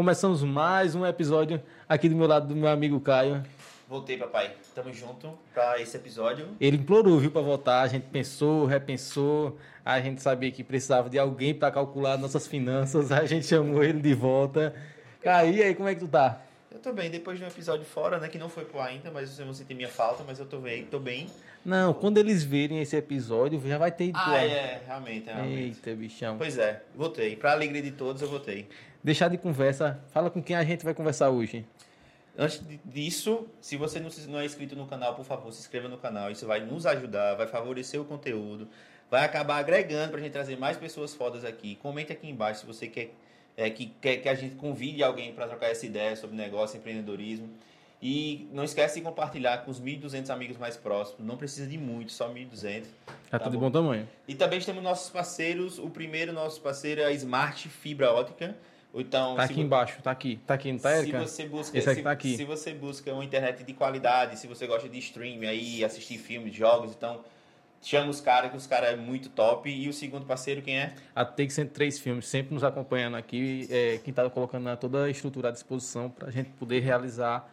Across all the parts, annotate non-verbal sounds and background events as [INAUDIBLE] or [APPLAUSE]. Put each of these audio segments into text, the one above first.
Começamos mais um episódio aqui do meu lado do meu amigo Caio. Voltei, papai. Tamo junto pra esse episódio. Ele implorou, viu, pra voltar. A gente pensou, repensou. A gente sabia que precisava de alguém para calcular nossas finanças. A gente chamou ele de volta. Caio, e aí, como é que tu tá? Eu tô bem, depois de um episódio fora, né? Que não foi pro ainda, mas vocês vão sentir minha falta, mas eu tô bem, tô bem. Não, quando eles verem esse episódio, já vai ter. Ah, é, realmente, realmente. Eita, bichão. Pois é, voltei. Pra alegria de todos, eu voltei. Deixar de conversa, fala com quem a gente vai conversar hoje. Antes disso, se você não é inscrito no canal, por favor, se inscreva no canal. Isso vai nos ajudar, vai favorecer o conteúdo, vai acabar agregando pra gente trazer mais pessoas fodas aqui. Comente aqui embaixo se você quer é, que quer que a gente convide alguém para trocar essa ideia sobre negócio, empreendedorismo. E não esquece de compartilhar com os 1.200 amigos mais próximos. Não precisa de muito, só 1.200. Tá, tá de bom tamanho. E também temos nossos parceiros. O primeiro nosso parceiro é a Smart Fibra Ótica. Então, tá aqui embaixo, tá aqui. Tá aqui, não tá, Erika? Se você busca, Esse aqui se, tá aqui. se você busca uma internet de qualidade, se você gosta de streaming aí, assistir filmes, jogos, então chama os caras, que os caras é muito top. E o segundo parceiro, quem é? A Take 103 Filmes, sempre nos acompanhando aqui. É, quem está colocando toda a estrutura à disposição para a gente poder realizar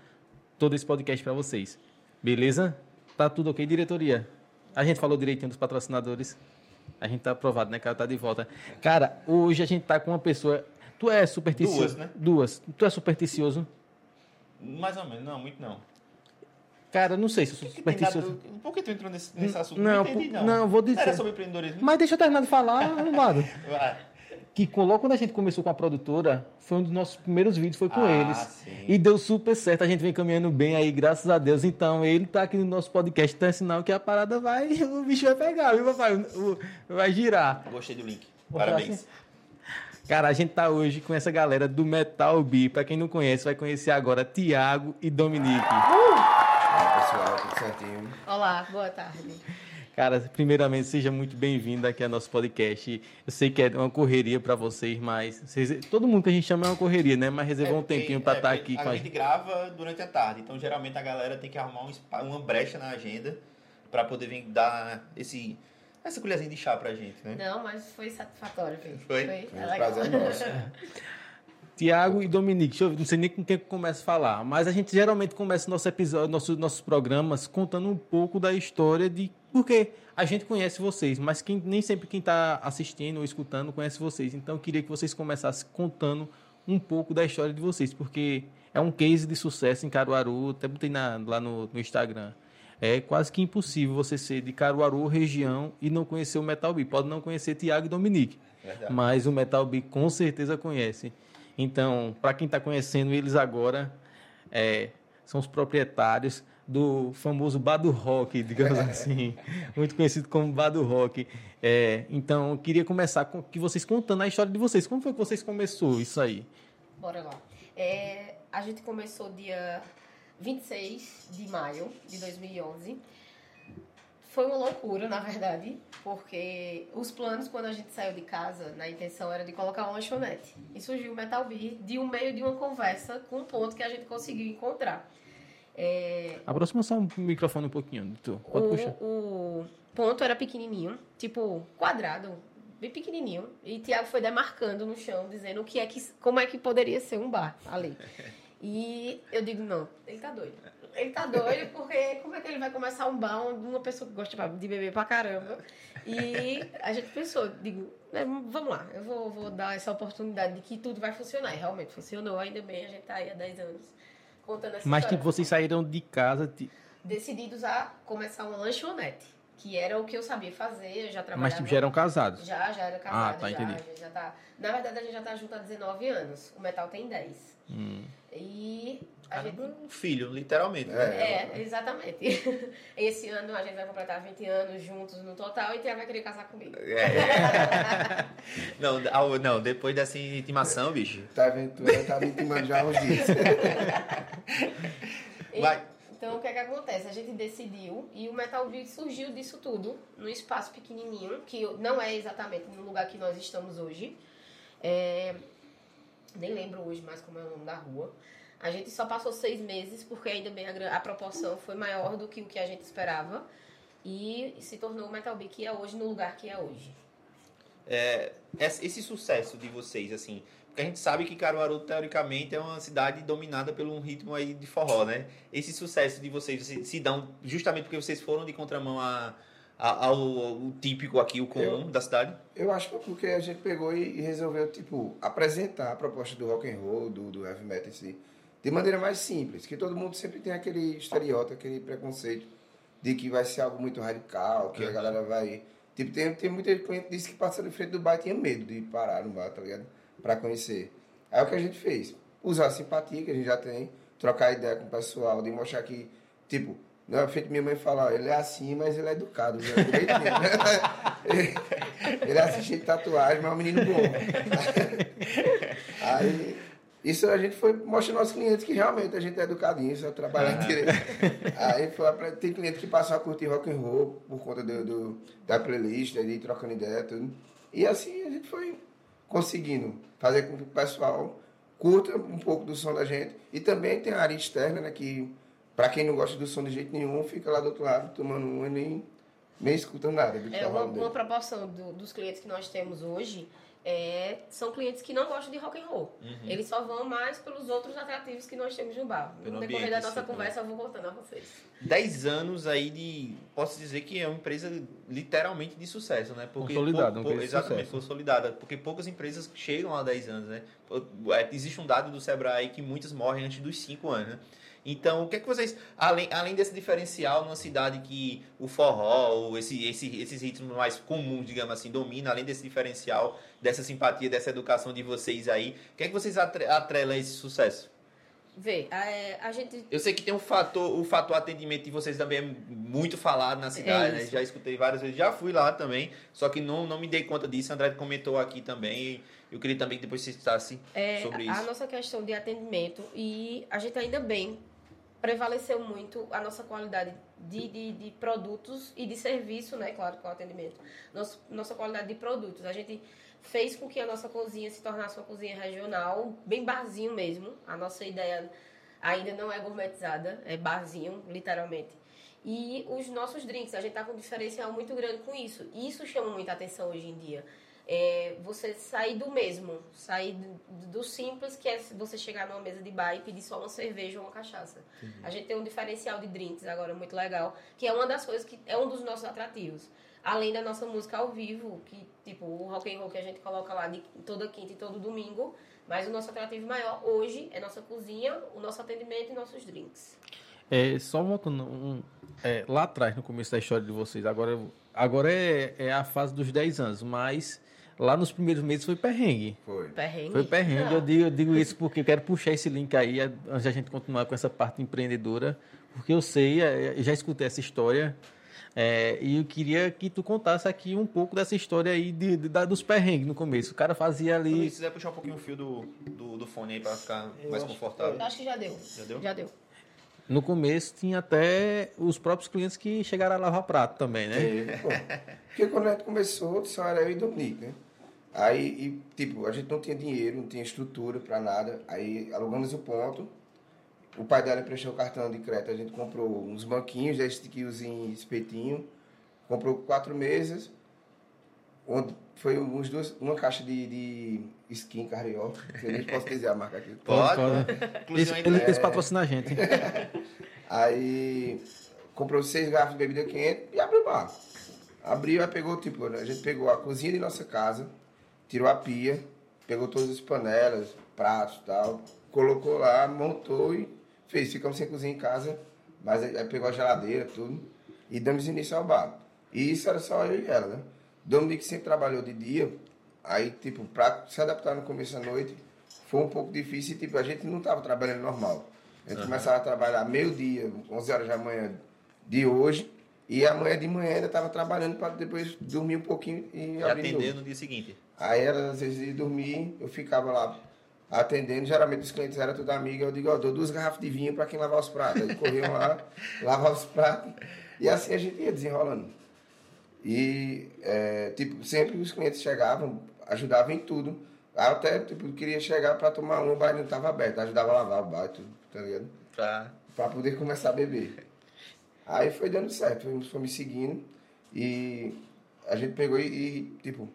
todo esse podcast para vocês. Beleza? Tá tudo ok, diretoria? A gente falou direitinho dos patrocinadores. A gente tá aprovado, né, cara? Tá de volta. Cara, hoje a gente tá com uma pessoa. Tu é supersticioso? Duas, né? Duas. Tu é supersticioso? Mais ou menos, não, muito não. Cara, não sei se eu sou supersticioso. Por que tu entrou nesse, nesse assunto? Não, não entendi, não. Não, vou dizer. Era sobre empreendedorismo. Mas deixa eu terminar de falar, [LAUGHS] arrumado. que logo quando a gente começou com a produtora, foi um dos nossos primeiros vídeos, foi com ah, eles. Sim. E deu super certo, a gente vem caminhando bem aí, graças a Deus. Então, ele tá aqui no nosso podcast, então é sinal que a parada vai, [LAUGHS] o bicho vai pegar, viu, papai? Vai girar. Gostei do link. Parabéns. Cara, a gente tá hoje com essa galera do Metal B. Pra quem não conhece, vai conhecer agora Tiago e Dominique. Uh! pessoal, tudo certinho? Olá, boa tarde. Cara, primeiramente, seja muito bem-vindo aqui ao nosso podcast. Eu sei que é uma correria para vocês, mas vocês, todo mundo que a gente chama é uma correria, né? Mas reservou é um tempinho para estar é, tá aqui a com a gente. grava durante a tarde, então geralmente a galera tem que arrumar um, uma brecha na agenda para poder vir dar esse essa colherzinha de chá pra gente, né? Não, mas foi satisfatório, filho. Foi? Foi, foi um prazer [LAUGHS] nosso. Tiago e Dominique, eu, não sei nem com quem começa a falar, mas a gente geralmente começa nosso episódio, nosso, nossos programas contando um pouco da história de porque a gente conhece vocês, mas quem, nem sempre quem está assistindo ou escutando conhece vocês. Então eu queria que vocês começassem contando um pouco da história de vocês, porque é um case de sucesso em Caruaru, até botei na, lá no, no Instagram. É quase que impossível você ser de Caruaru, região, e não conhecer o Metal B. Pode não conhecer Tiago e Dominique, Verdade. mas o Metal B com certeza conhece. Então, para quem está conhecendo eles agora, é, são os proprietários do famoso Bado Rock, [LAUGHS] digamos assim, muito conhecido como Bado Rock. É, então, eu queria começar com que vocês contando a história de vocês. Como foi que vocês começou isso aí? Bora lá. É, a gente começou dia 26 de maio de 2011 foi uma loucura, na verdade, porque os planos, quando a gente saiu de casa, na intenção era de colocar uma lanchonete. E surgiu o Metal Beer de um meio de uma conversa com um ponto que a gente conseguiu encontrar. É... Aproxima só o microfone um pouquinho, tu. Pode o, puxar. O ponto era pequenininho, tipo quadrado, bem pequenininho. E Tiago foi demarcando no chão, dizendo o que é que, como é que poderia ser um bar ali. [LAUGHS] E eu digo, não, ele tá doido. Ele tá doido porque como é que ele vai começar um bar onde uma pessoa que gosta de beber pra caramba? E a gente pensou, digo, né, vamos lá, eu vou, vou dar essa oportunidade de que tudo vai funcionar. E realmente funcionou, ainda bem, a gente tá aí há 10 anos contando essa Mas história. tipo, vocês saíram de casa... De... Decididos a começar uma lanchonete. Que era o que eu sabia fazer, eu já trabalhava... Mas tipo, já eram casados? Já, já era casado, ah, tá, já, entendi. já tá... Na verdade, a gente já tá junto há 19 anos. O Metal tem 10. Hum. E a Caramba, gente... um filho, literalmente. É, é, exatamente. [LAUGHS] Esse ano a gente vai completar 20 anos juntos no total e Tiago vai querer casar comigo. É. [LAUGHS] não, não, depois dessa intimação, bicho. Tá aventura, tá me intimando já há uns dias. [LAUGHS] E- Vai. Então, o que é que acontece? A gente decidiu e o Metal Beat surgiu disso tudo, num espaço pequenininho, que não é exatamente no lugar que nós estamos hoje. É, Nem lembro hoje mais como é o nome da rua. A gente só passou seis meses, porque ainda bem a, a proporção foi maior do que o que a gente esperava. E se tornou o Metal que é hoje no lugar que é hoje. É, esse sucesso de vocês, assim, que a gente sabe que Caruaru, teoricamente, é uma cidade dominada por um ritmo aí de forró, né? Esse sucesso de vocês se, se dão justamente porque vocês foram de contramão a, a- ao, ao típico aqui, o comum da cidade? Eu acho que é porque a gente pegou e e resolveu, tipo, apresentar a proposta do rock and roll, do, do heavy metal em si, de maneira mais simples, que todo mundo sempre tem aquele estereótipo, aquele preconceito de que vai ser algo muito radical, que a Uhum. galera vai... Tipo, tem, tem muita cliente que disse que passou de frente do bar e tinha medo de parar no bar, tá ligado? Pra conhecer. Aí o que a gente fez? Usar a simpatia que a gente já tem, trocar ideia com o pessoal, de mostrar que, tipo, não é feito minha mãe falar, ele é assim, mas ele é educado, né? Ele é [LAUGHS] assistente de tatuagem, mas é um menino bom. [LAUGHS] Aí, isso a gente foi mostrando aos clientes que realmente a gente é educadinho, só trabalha direito. Aí foi, tem cliente que passou a curtir rock and roll por conta do, do- da playlist, ir trocando ideia, tudo. E assim a gente foi conseguindo fazer com que o pessoal curta um pouco do som da gente. E também tem a área externa, né, que para quem não gosta do som de jeito nenhum, fica lá do outro lado tomando um e nem, nem escuta nada do que É tá uma, uma proporção do- dos clientes que nós temos hoje é, são clientes que não gostam de rock and roll. Eles só vão mais pelos outros atrativos que nós temos no bar. Pelo no decorrer ambiente da em nossa si, conversa, eu vou contando a vocês. 10 anos aí de. Posso dizer que é uma empresa literalmente de sucesso, né? Consolidada, pou- pou- Exatamente, sucesso. consolidada. Porque poucas empresas chegam a 10 anos, né? É, Existe um dado do Sebrae que muitas morrem antes dos 5 anos, né? Então, o que é que vocês, além, além desse diferencial numa cidade que o forró, ou esse, esse, esses ritmos mais comuns, digamos assim, domina, além desse diferencial, dessa simpatia, dessa educação de vocês aí, o que é que vocês atre- atrelam a esse sucesso? Vê, a, a gente Eu sei que tem um fator, o fator atendimento de vocês também é muito falado na cidade, né? isso. Já escutei várias vezes, já fui lá também, só que não, não me dei conta disso. André comentou aqui também. Eu queria também que depois você citasse É, sobre a isso. nossa questão de atendimento e a gente ainda bem prevaleceu muito a nossa qualidade de, de, de produtos e de serviço, né? Claro, com o atendimento. Nosso, nossa qualidade de produtos. A gente fez com que a nossa cozinha se tornasse uma cozinha regional, bem barzinho mesmo. A nossa ideia ainda não é gourmetizada, é barzinho, literalmente. E os nossos drinks, a gente tá com um diferencial muito grande com isso. Isso chama muita atenção hoje em dia é você sair do mesmo, sair do, do simples, que é você chegar numa mesa de bar e pedir só uma cerveja ou uma cachaça. A gente tem um diferencial de drinks agora muito legal, que é uma das coisas que é um dos nossos atrativos. Além da nossa música ao vivo, que tipo o rock and roll que a gente coloca lá de toda quinta e todo domingo, mas o nosso atrativo maior hoje é nossa cozinha, o nosso atendimento e nossos drinks. É, só voltando um, é, lá atrás, no começo da história de vocês, agora, agora é, é a fase dos 10 anos, mas lá nos primeiros meses foi perrengue. Foi. Perrengue. Foi perrengue, eu digo, eu digo isso porque eu quero puxar esse link aí, antes da gente continuar com essa parte empreendedora, porque eu sei, é, eu já escutei essa história, é, e eu queria que tu contasse aqui um pouco dessa história aí de, de- da- dos perrengues no começo. O cara fazia ali. Se quiser puxar um pouquinho o fio do, do, do fone aí pra ficar mais acho- confortável. Acho que já deu. Já deu? Já deu. No começo tinha até os próprios clientes que chegaram a lavar prato também, né? Pô. Porque quando a gente começou, só era eu e Dominique, né? Aí, e, tipo, a gente não tinha dinheiro, não tinha estrutura pra nada. Aí alugamos o ponto. O pai dela emprestou o cartão de crédito. A gente comprou uns banquinhos, desse que em espetinho. Comprou quatro mesas. Onde foi uns dois, uma caixa de, de skin carioca. Que eu nem posso dizer a marca aqui. Pode, Pode. Esse, ele, ainda- esse patrocina a gente. [LAUGHS] Aí comprou seis garrafas de bebida quente e abriu o bar. Abriu, aí pegou, tipo, a gente pegou a cozinha de nossa casa, tirou a pia, pegou todas as panelas, pratos e tal, colocou lá, montou e fez. Ficamos sem cozinha em casa, mas aí pegou a geladeira, tudo, e damos início ao bar. E isso era só eu e ela, né? Dominique sempre trabalhou de dia, aí, tipo, pra se adaptar no começo da noite, foi um pouco difícil e, tipo, a gente não tava trabalhando normal. A gente começava a trabalhar meio-dia, 11 horas da manhã de hoje, e amanhã de manhã ainda estava trabalhando para depois dormir um pouquinho e E atender no dia seguinte. Aí ela, às vezes, ia dormir, eu ficava lá atendendo. Geralmente os clientes eram tudo amigos. Eu digo, ó, dou duas garrafas de vinho para quem lavar os pratos. Aí corriam lá, [LAUGHS] lavavam os pratos. E assim a gente ia desenrolando. E, é, tipo, sempre os clientes chegavam, ajudavam em tudo. Aí até, tipo, queria chegar para tomar um, o bar não estava aberto. Ajudava a lavar o bar, e tudo, tá ligado? Pra... para poder começar a beber. Aí foi dando certo, foi, me seguindo e a gente pegou e, e, tipo,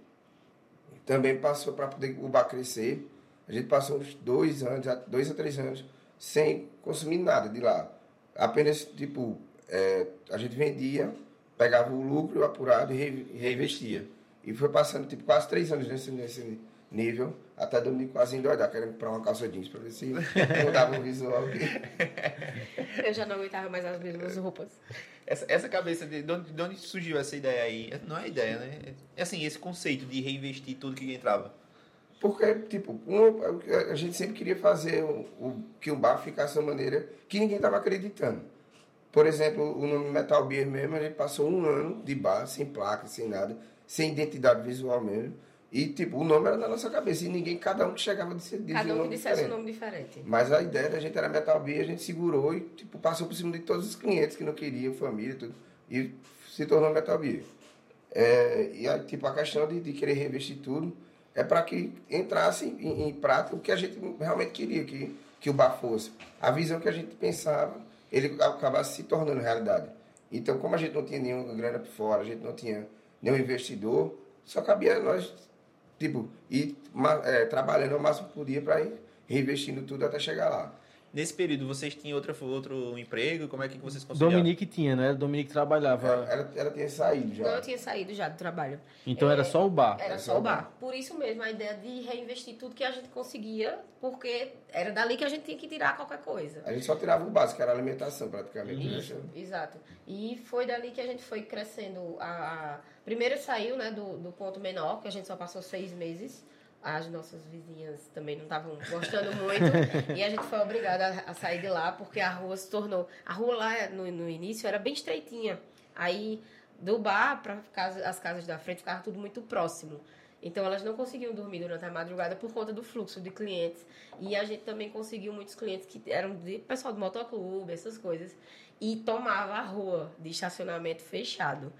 também passou para poder o bar crescer. A gente passou uns dois anos, dois a três anos, sem consumir nada de lá. Apenas, tipo, é, a gente vendia, pegava o lucro apurado e re- reinvestia. E foi passando, tipo, quase três anos nesse, nesse nível, até Dominique quase endoidar, querendo comprar uma calça jeans para ver se mudava o visual. [LAUGHS] Eu já não aguentava mais as mesmas roupas. Essa, essa cabeça, de, de, onde, de onde surgiu essa ideia aí? Não é ideia, né? É assim, esse conceito de reinvestir tudo que entrava. Porque, tipo, um, a gente sempre queria fazer o, o- que o bar ficasse de uma maneira que ninguém estava acreditando. Por exemplo, o nome Metal Beer mesmo, a gente passou um ano de bar, sem placa, sem nada, sem identidade visual mesmo. E, tipo, o nome era na nossa cabeça. E ninguém, cada um que chegava dizia Cada um um que nome dissesse um diferente. nome diferente. Mas a ideia da gente era Metal Beer, a gente segurou e, tipo, passou por cima de todos os clientes que não queriam, família, tudo. E se tornou Metal Beer. É, e, aí, tipo, a questão de, de querer reinvestir tudo é para que entrasse em, em prática o que a gente realmente queria que, que o bar fosse. A visão que a gente pensava, ele acabasse se tornando realidade. Então, como a gente não tinha nenhuma grana por fora, a gente não tinha nenhum investidor, só cabia nós, tipo, ma- é, trabalhando o máximo que podia para ir reinvestindo tudo até chegar lá. Nesse período, vocês tinham outro, outro emprego? Como é que vocês conseguiram? Dominique tinha, né? Dominique trabalhava. Ela, ela, ela tinha saído já. Não, eu tinha saído já do trabalho. Então era só o bar. Era só o bar. Por isso mesmo, a ideia de reinvestir tudo que a gente conseguia, porque era dali que a gente tinha que tirar qualquer coisa. A gente só tirava o básico, que era a alimentação praticamente. né? Isso, exato. E foi dali que a gente foi crescendo. A, a- Primeiro saiu né, do, do ponto menor, que a gente só passou seis meses. As nossas vizinhas também não estavam gostando muito. [LAUGHS] e a gente foi obrigada a, sair de lá, porque a rua se tornou. A rua lá no, no início era bem estreitinha. Aí do bar para casa, as casas da frente ficava tudo muito próximo. Então elas não conseguiam dormir durante a madrugada por conta do fluxo de clientes. E a gente também conseguiu muitos clientes que eram de pessoal do motoclube, essas coisas. E tomava a rua de estacionamento fechado.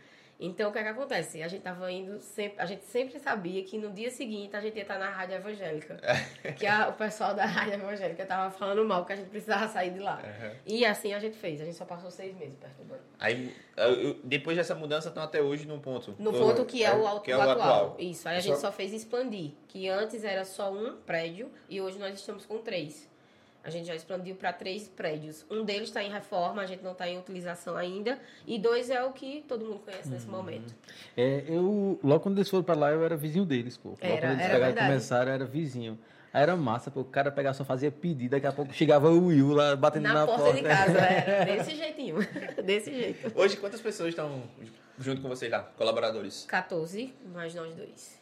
Então o que é que acontece? A gente tava indo sempre, a gente sempre sabia que no dia seguinte a gente ia estar na rádio evangélica. [LAUGHS] que a- o pessoal da rádio evangélica tava falando mal, que a gente precisava sair de lá. E assim a gente fez. A gente só passou seis meses perturbando. Aí, depois dessa mudança, estão até hoje num ponto. No Uhum. ponto que é o, auto- Que é o o atual. atual. Isso. Aí a Só- gente só fez expandir. Que antes era só um prédio e hoje nós estamos com três. A gente já expandiu para três prédios. Um deles está em reforma, a gente não está em utilização ainda. E dois é o que todo mundo conhece nesse Uhum. momento. É, eu, logo quando eles foram pra lá, eu era vizinho deles, pô. Logo Era, quando eles era pegaram e começaram, eu era vizinho. Aí era massa, pô. O cara pegava só fazia pedido, daqui a pouco chegava o Will lá batendo Na, na, porta, de casa, [LAUGHS] era. Desse jeitinho. [LAUGHS] Desse jeito. Hoje, quantas pessoas estão junto com vocês lá? Colaboradores? 14, mais nós dois.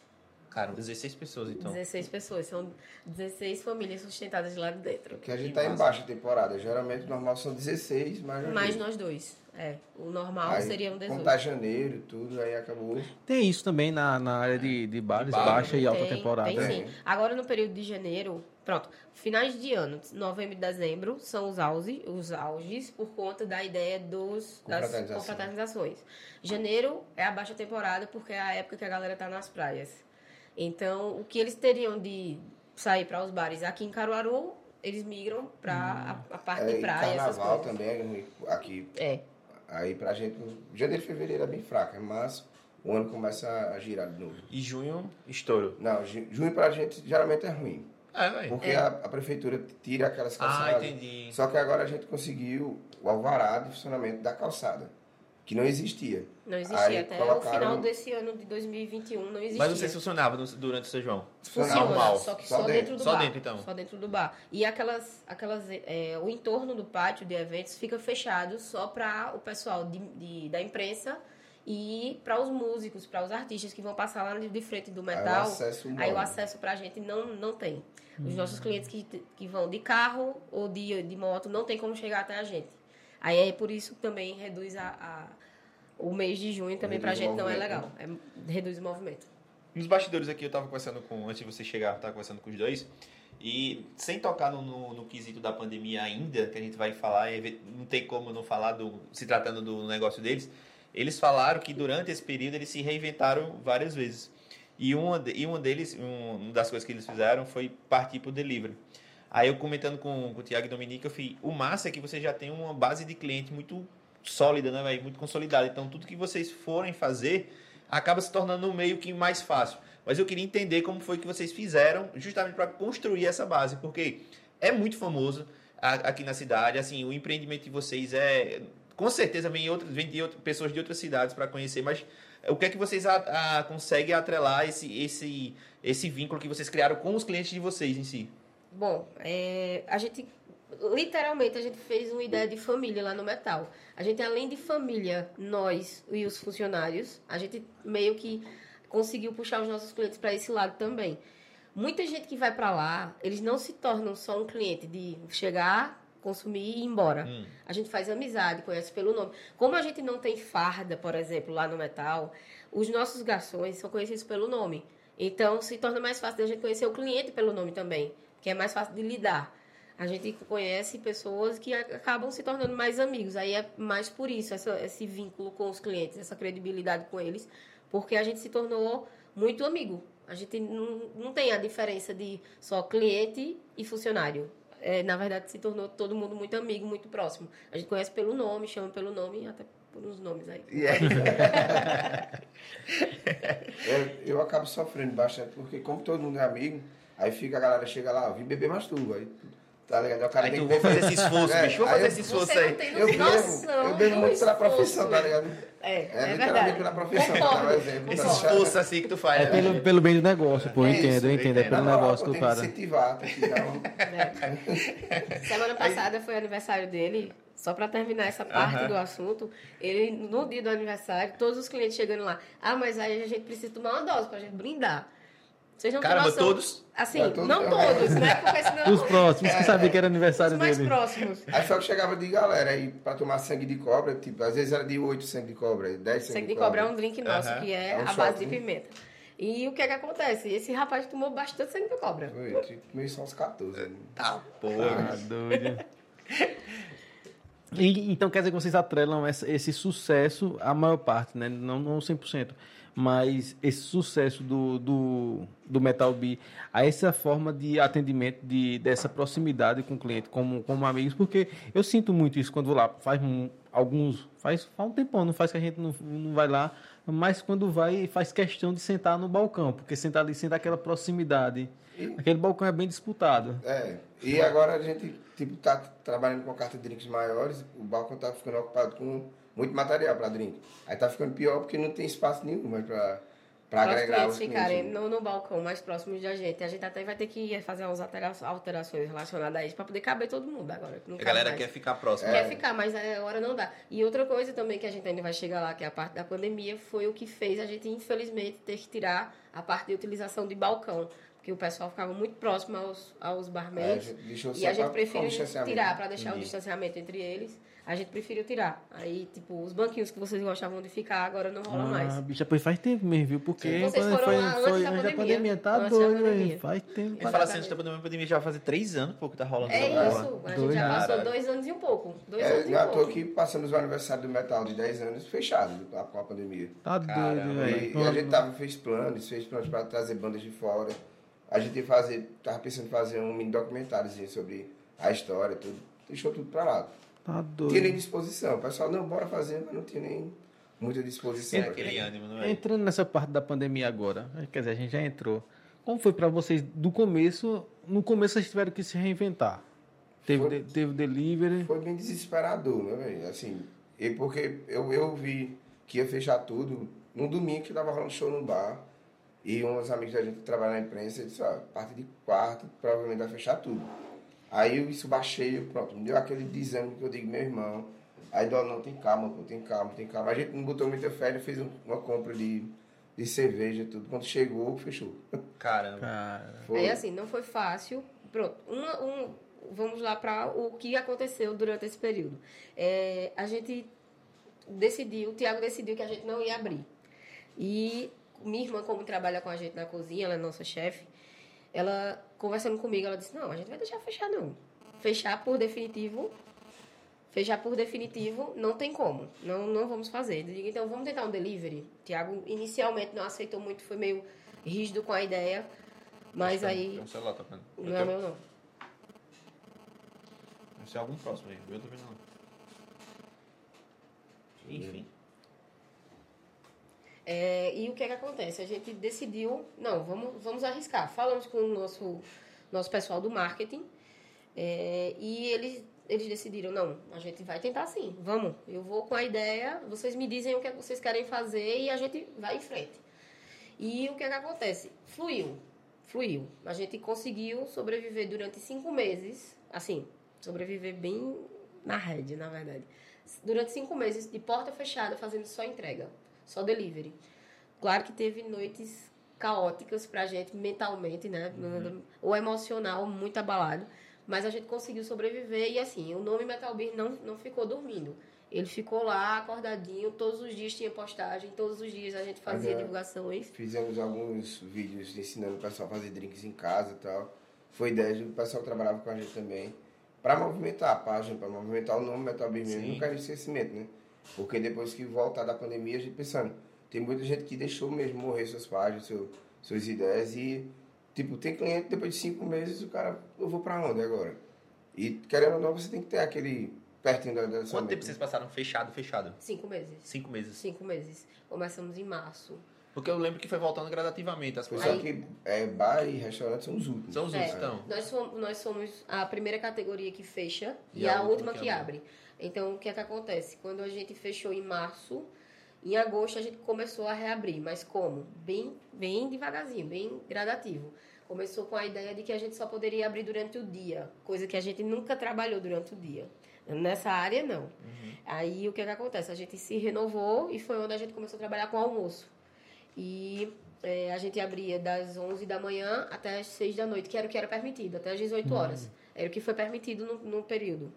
Cara, 16 pessoas, então. 16 pessoas. São 16 famílias sustentadas de lá de dentro. Porque a gente Que tá em baixa temporada. Geralmente o normal são 16, mas nós Mais dois. nós dois. É. O normal Aí, seriam 18. Como tá janeiro, tudo, aí acabou. Tem isso também na, na área de, de bares, bar, baixa e alta Tem, temporada. Tem Tem. sim. Agora no período de janeiro, pronto, finais de ano, novembro e dezembro, são os auges, os auges por conta da ideia dos, das confraternizações. Janeiro é a baixa temporada porque é a época que a galera tá nas praias. Então, o que eles teriam de sair para os bares aqui em Caruaru, eles migram para a, a parte É, de e praia, carnaval também é ruim aqui. É. Aí pra gente, janeiro e fevereiro é bem fraco, mas o ano começa a girar de novo. E junho, estouro. Não, ju- junho pra gente geralmente é ruim. É, velho. Porque a, a prefeitura tira aquelas Ah, calçadas. entendi. Só que agora a gente conseguiu o alvará de funcionamento da calçada, que não existia. Não existia Aí até colocaram- o final desse ano de 2021, não existia. Mas não sei se funcionava durante o São João. Funciona, Normal. só que Só só, dentro. dentro do Só bar. dentro, então. Só dentro do bar. E aquelas, aquelas é, o entorno do pátio de eventos fica fechado só para o pessoal de, de- da imprensa e para os músicos, para os artistas que vão passar lá de frente do Aí o metal. acesso Aí o acesso pra gente não, não tem. Os nossos clientes que, que vão de carro ou de, de moto não tem como chegar até a gente. Aí é por isso que também reduz a, a- o mês de junho também Reduz o gente não é legal. É, reduz o movimento. Nos bastidores aqui, eu tava conversando com, antes de você chegar, tava conversando com os dois. E sem tocar no, no, no quesito da pandemia ainda, que a gente vai falar, não tem como não falar do, se tratando do negócio deles, eles falaram que durante esse período eles se reinventaram várias vezes. E uma, e uma deles, um, uma das coisas que eles fizeram foi partir pro delivery. Aí eu comentando com, com o Tiago e Dominique, eu falei, o massa é que você já tem uma base de cliente muito sólida, né, velho? Muito consolidada. Então tudo que vocês forem fazer acaba se tornando meio que mais fácil. Mas eu queria entender como foi que vocês fizeram justamente para construir essa base, porque é muito famoso aqui na cidade. Assim, o empreendimento de vocês é. Com certeza vem, outras, vem de outras, pessoas de outras cidades para conhecer, mas o que é que vocês a- a- conseguem atrelar esse, esse, esse vínculo que vocês criaram com os clientes de vocês em si? Bom, é, a gente literalmente a gente fez uma ideia de família lá no Metal. A gente além de família, nós e os funcionários, a gente meio que conseguiu puxar os nossos clientes para esse lado também. Muita gente que vai para lá, eles não se tornam só um cliente de chegar, consumir e ir embora. Hum. A gente faz amizade, conhece pelo nome. Como a gente não tem farda, por exemplo, lá no Metal, os nossos garçons são conhecidos pelo nome. Então, se torna mais fácil da gente conhecer o cliente pelo nome também, que é mais fácil de lidar. A gente conhece pessoas que acabam se tornando mais amigos. Aí é mais por isso, essa- esse vínculo com os clientes, essa credibilidade com eles, porque a gente se tornou muito amigo. A gente não, não tem a diferença de só cliente e funcionário. É, na verdade, se tornou todo mundo muito amigo, muito próximo. A gente conhece pelo nome, chama pelo nome, até por uns nomes aí. E é- [LAUGHS] É, eu acabo sofrendo bastante, porque como todo mundo é amigo, aí fica a galera chega lá, vim beber mais tu, aí, tá ligado? Aí o cara Aí tem tu que vou fazer esse esforço, [LAUGHS] É, bicho, vou aí fazer eu- esse esforço Você aí. não tem Eu bebo, noção eu bebo muito pela profissão, tá ligado? É, é, literalmente verdade. pela profissão, exemplo. Esse tá ligado? esforço assim que tu faz. É né? pelo, pelo bem do negócio, pô. Eu É entendo, isso, eu entendo. É pelo moral, negócio pô, do tem que cara. incentivar, tem que dar um... É. [LAUGHS] Semana passada foi aniversário dele. Só pra terminar essa parte do assunto, ele, no dia do aniversário, todos os clientes chegando lá. Ah, mas aí a gente precisa tomar uma dose pra gente brindar. Vocês não Caramba, todos? Assim, É, todos não também. todos, né? Porque senão [LAUGHS] Os próximos, que sabia que era os aniversário mais dele. próximos. Aí só que chegava de galera aí pra tomar sangue de cobra, tipo, às vezes era de 8 sangue de cobra, 10 sangue, Sangue de cobra é um drink nosso, Aham. que é, É um a shot, base de né? pimenta. E o que é que acontece? Esse rapaz tomou bastante sangue de cobra. Foi, tipo, meio só uns 14. né? Tá. Ah, doido. E, então quer dizer que vocês atrelam essa- esse sucesso, a maior parte, né? Não, não 100%, mas esse sucesso do, do, do Metal Bee a essa forma de atendimento, de, dessa proximidade com o cliente, como, como amigos, porque eu sinto muito isso quando vou lá, faz um- alguns, faz, faz um tempão, não faz que a gente não, não vai lá, mas quando vai, faz questão de sentar no balcão, porque sentar ali, sente aquela proximidade. Aquele balcão é bem disputado. É, e agora a gente, tipo, tá trabalhando com carta de drinks maiores, o balcão tá ficando ocupado com muito material para drink. Aí tá ficando pior porque não tem espaço nenhum mais pra, pra Para os agregar clientes os ficarem clientes. no, no balcão mais próximos da gente. A gente até vai ter que fazer umas altera- alterações relacionadas a isso para poder caber todo mundo agora. A galera mais. quer ficar próxima. Quer ficar, mas agora não dá. E outra coisa também que a gente ainda vai chegar lá, que é a parte da pandemia, foi o que fez a gente, infelizmente, ter que tirar a parte de utilização de balcão. Porque o pessoal ficava muito próximo aos, aos É, a barmaids. deixou e a gente preferiu tirar, para deixar o Entendi. distanciamento entre eles. A gente preferiu tirar. Aí, tipo, os banquinhos que vocês gostavam de ficar, agora não rola mais. Ah, bicha, pois faz tempo mesmo, viu? Porque Vocês foi, foram foi, lá antes foi da antes da pandemia. pandemia. Tá Antes doido, pandemia. velho. Faz tempo. Ele fala assim, antes da pandemia, a pandemia já vai fazer três anos pô, que tá rolando É isso. A gente Doido. já passou Caralho. dois anos e um pouco. Dois É, anos e é um pouco. que passamos o aniversário do Metal de 10 anos fechado com a pandemia. Tá Caramba, doido, E, velho. e a gente tava, fez planos, fez planos para trazer bandas de fora. A gente ia fazer, tava pensando em fazer um mini documentáriozinho sobre a história, tudo. Deixou tudo pra lá. Tá doido. tinha nem disposição. O pessoal, não, bora fazer, mas não tinha nem muita disposição. Aquele ânimo, não é? Entrando nessa parte da pandemia agora, quer dizer, a gente já entrou. Como foi pra vocês do começo? No começo vocês tiveram que se reinventar. Teve, Foi. de- teve delivery. Foi bem desesperador, né, velho? Assim, e porque eu, eu vi que ia fechar tudo num domingo que tava rolando show no bar. E uns amigos da gente que trabalham na imprensa disse, ó, a partir de quarto provavelmente vai fechar tudo. Aí eu isso baixei, eu, pronto, me deu aquele desânimo que eu digo, meu irmão. Aí dó, não, tem calma, pô, tem calma, tem calma. A gente não botou muita fé, ele fez um- uma compra de, de cerveja e tudo. Quando chegou, fechou. Caramba. Cara, Foi. Aí assim, não foi fácil. Pronto, uma- um, vamos lá para o que aconteceu durante esse período. É, a gente decidiu, o Tiago decidiu que a gente não ia abrir. E minha irmã, como trabalha com a gente na cozinha, ela é nossa chefe, ela conversando comigo, ela disse, não, a gente vai deixar fechar não. Fechar por definitivo, fechar por definitivo não tem como, não, não vamos fazer. Eu digo, então vamos tentar um delivery. O Tiago inicialmente não aceitou muito, foi meio rígido com a ideia, mas aí... Tem um celular tocando. Não é meu, não. Deve ser algum próximo aí. Eu também não. Enfim. É, e o que é que acontece? A gente decidiu, não, vamos, vamos arriscar. Falamos com o nosso, nosso pessoal do marketing é, e eles, eles decidiram, não, a gente vai tentar sim, vamos. Eu vou com a ideia, vocês me dizem o que, é que vocês querem fazer e a gente vai em frente. E o que é que acontece? Fluiu, fluiu. A gente conseguiu sobreviver durante cinco meses, assim, sobreviver bem na rede, na verdade. Durante cinco meses de porta fechada, fazendo só entrega, só delivery. Claro que teve noites caóticas pra gente mentalmente, né? Uhum. O emocional muito abalado. Mas a gente conseguiu sobreviver e assim, o nome Metal Beer não, não ficou dormindo. Ele ficou lá acordadinho, todos os dias tinha postagem, todos os dias a gente fazia divulgações. Fizemos alguns vídeos ensinando o pessoal a fazer drinks em casa e tal. Foi ideia do pessoal trabalhava com a gente também. Pra movimentar a página, pra movimentar o nome Metal Beer mesmo. Não quero esquecimento, né? Porque depois que voltar da pandemia, a gente pensando, tem muita gente que deixou mesmo morrer suas páginas, seu, suas ideias e, tipo, tem cliente depois de cinco meses, o cara, eu vou pra onde agora? E, querendo ou não, você tem que ter aquele pertinho da, Quanto tempo mente, vocês né? passaram fechado, fechado? Cinco meses. Cinco meses. Cinco meses. Começamos em março. Porque eu lembro que foi voltando gradativamente as coisas. só que é, bar e restaurante são os últimos. São os É, outros, então. Nós somos, nós somos a primeira categoria que fecha e, E a, a última última que, que abre. Então, o que é que acontece? Quando a gente fechou em março, em agosto a gente começou a reabrir. Mas como? Bem, bem devagarzinho, bem gradativo. Começou com a ideia de que a gente só poderia abrir durante o dia, coisa que a gente nunca trabalhou durante o dia. Nessa área, não. Aí, o que é que acontece? A gente se renovou e foi onde a gente começou a trabalhar com almoço. E é, a gente abria das 11 da manhã até as 6 da noite, que era o que era permitido, até as 18 horas. Era o que foi permitido no, no período.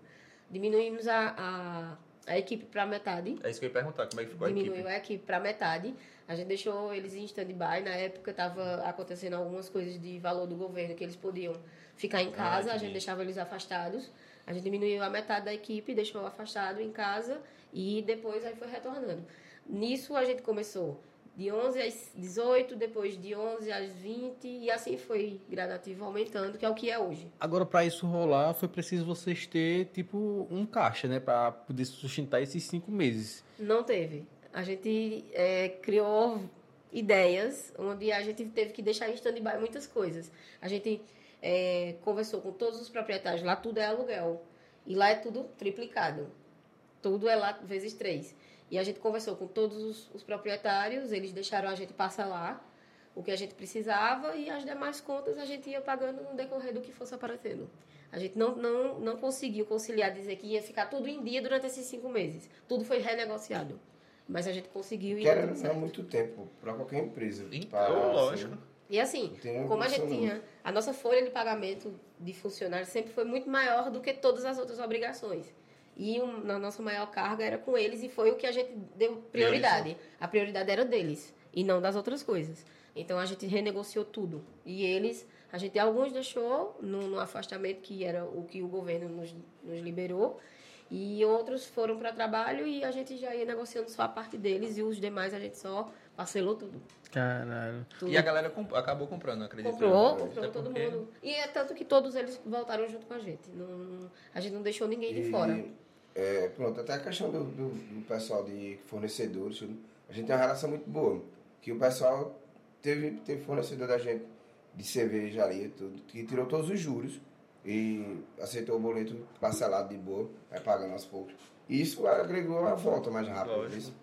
Diminuímos a, a, a equipe para metade. É isso que eu ia perguntar, como é que ficou a Diminuiu equipe? a equipe para metade. A gente deixou eles em stand-by. Na época estava acontecendo algumas coisas de valor do governo que eles podiam ficar em casa. a entendi. gente deixava eles afastados. A gente diminuiu a metade da equipe, deixou afastado em casa e depois aí foi retornando. Nisso a gente começou de 11 às 18, depois de 11 às 20 e assim foi gradativo aumentando, que é o que é hoje. Agora, para isso rolar, foi preciso vocês ter, tipo, um caixa, né? Para poder sustentar esses cinco meses. Não teve. A gente é, criou ideias onde a gente teve que deixar em stand-by muitas coisas. A gente é, conversou com todos os proprietários. Lá tudo é aluguel. E lá é tudo triplicado. Tudo é lá vezes três. E a gente conversou com todos os, os proprietários. Eles deixaram a gente parcelar o que a gente precisava e as demais contas a gente ia pagando no decorrer do que fosse aparecendo. A gente não, não, não conseguiu conciliar, dizer que ia ficar tudo em dia durante esses cinco meses. Tudo foi renegociado. Mas a gente conseguiu Que deu era certo. muito tempo para qualquer empresa. Então, parar, lógico. assim. E assim, como a gente tinha. A nossa folha de pagamento de funcionários sempre foi muito maior do que todas as outras obrigações. E um, na nossa maior carga era com eles e foi o que a gente deu prioridade. A prioridade era deles e não das outras coisas. Então a gente renegociou tudo. E eles, a gente alguns deixou no, no afastamento, que era o que o governo nos, nos liberou. E outros foram para trabalho e a gente já ia negociando só a parte deles e os demais a gente só parcelou tudo. Caralho. tudo. E a galera comp- acabou comprando, acredito. Comprou, eu. comprou todo porque- mundo. E é tanto que todos eles voltaram junto com a gente. Não, a gente não deixou ninguém de E, fora. É, pronto, até a questão do, do, do pessoal de fornecedores, a gente tem uma relação muito boa. Que o pessoal teve, teve fornecedor da gente de cervejaria, tudo, que tirou todos os juros e aceitou o boleto parcelado de boa, vai pagando aos poucos. E isso agregou a volta mais rápida. Isso.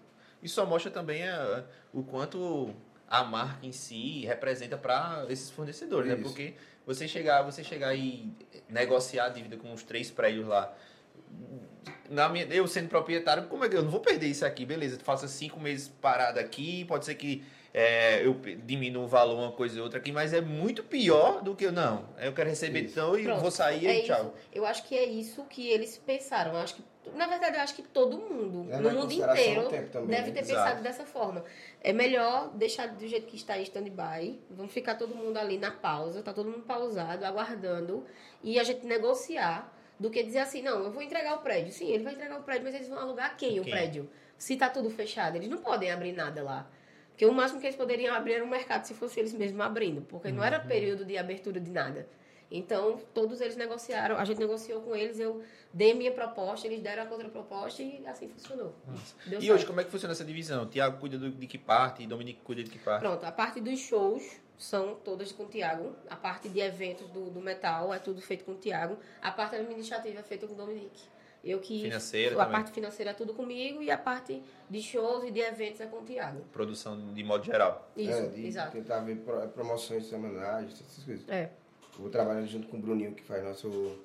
Isso só mostra também a- o quanto a marca em si representa para esses fornecedores, né? Isso. Porque você chegar, você chegar e negociar a dívida com os três prédios lá, na minha, eu sendo proprietário, como é que eu não vou perder isso aqui? Beleza, tu faça cinco meses parado aqui, pode ser que é, eu diminua o valor uma coisa e outra aqui, mas é muito pior do que eu não. Eu quero receber Isso. então e Pronto, vou sair é e tchau. Isso. Eu acho que é isso que eles pensaram. Eu acho que, na verdade, eu acho que todo mundo, Leva no mundo inteiro, também, deve né? ter Exato. pensado dessa forma. É melhor deixar do jeito que está em stand-by. Vamos ficar todo mundo ali na pausa, tá todo mundo pausado, aguardando, e a gente negociar do que dizer assim, não, eu vou entregar o prédio. Sim, ele vai entregar o prédio, mas eles vão alugar quem o Quem? prédio? Se tá tudo fechado, eles não podem abrir nada lá. Porque o máximo que eles poderiam abrir era o mercado se fosse eles mesmos abrindo, porque não era período de abertura de nada. Então, todos eles negociaram, a gente negociou com eles, eu dei minha proposta, eles deram a contraproposta e assim funcionou. E certo. hoje, como é que funciona essa divisão? Tiago cuida de que parte e Dominique cuida de que parte? Pronto, a parte dos shows são todas com o Tiago. A parte de eventos do, do metal é tudo feito com o Tiago. A parte administrativa é feita com o Dominique. Eu que. Financeira A também. parte financeira é tudo comigo e a parte de shows e de eventos é com o Tiago. Produção de modo geral. Isso, é, de exato. tentar ver pro- promoções semanais, essas coisas. É. Eu vou trabalhando junto com o Bruninho, que faz nosso,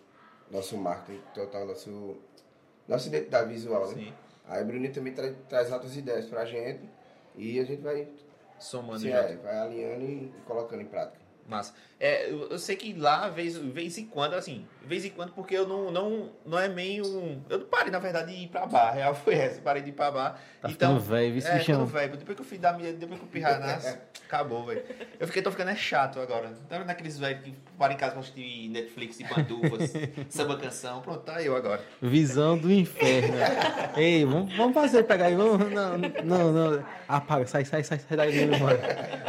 nosso marketing total, nosso, nossa identidade visual, né? Sim. Aí o Bruninho também tra- traz outras ideias pra gente e a gente vai, Somando assim, junto. é, vai alinhando e colocando em prática. Massa. É, eu, eu sei que lá, vez, vez em quando, assim, vez em quando, porque eu não, não, não é meio. Eu não parei, na verdade, de ir pra bar. A real foi essa, parei de ir pra bar. Tá então, velho, esse é, ficando velho. Depois que eu fui dar minha, depois que eu pirrar nas, acabou, velho. Eu fiquei, tô ficando é chato agora. Tá vendo aqueles velhos que param em casa pra assistir Netflix de pantufas, [LAUGHS] samba canção? Pronto, tá eu agora. Visão do inferno. Ei, vamos, vamos fazer, pegar aí. Vamos, não, não, não. Apaga, sai, sai, sai, sai daí. Mano.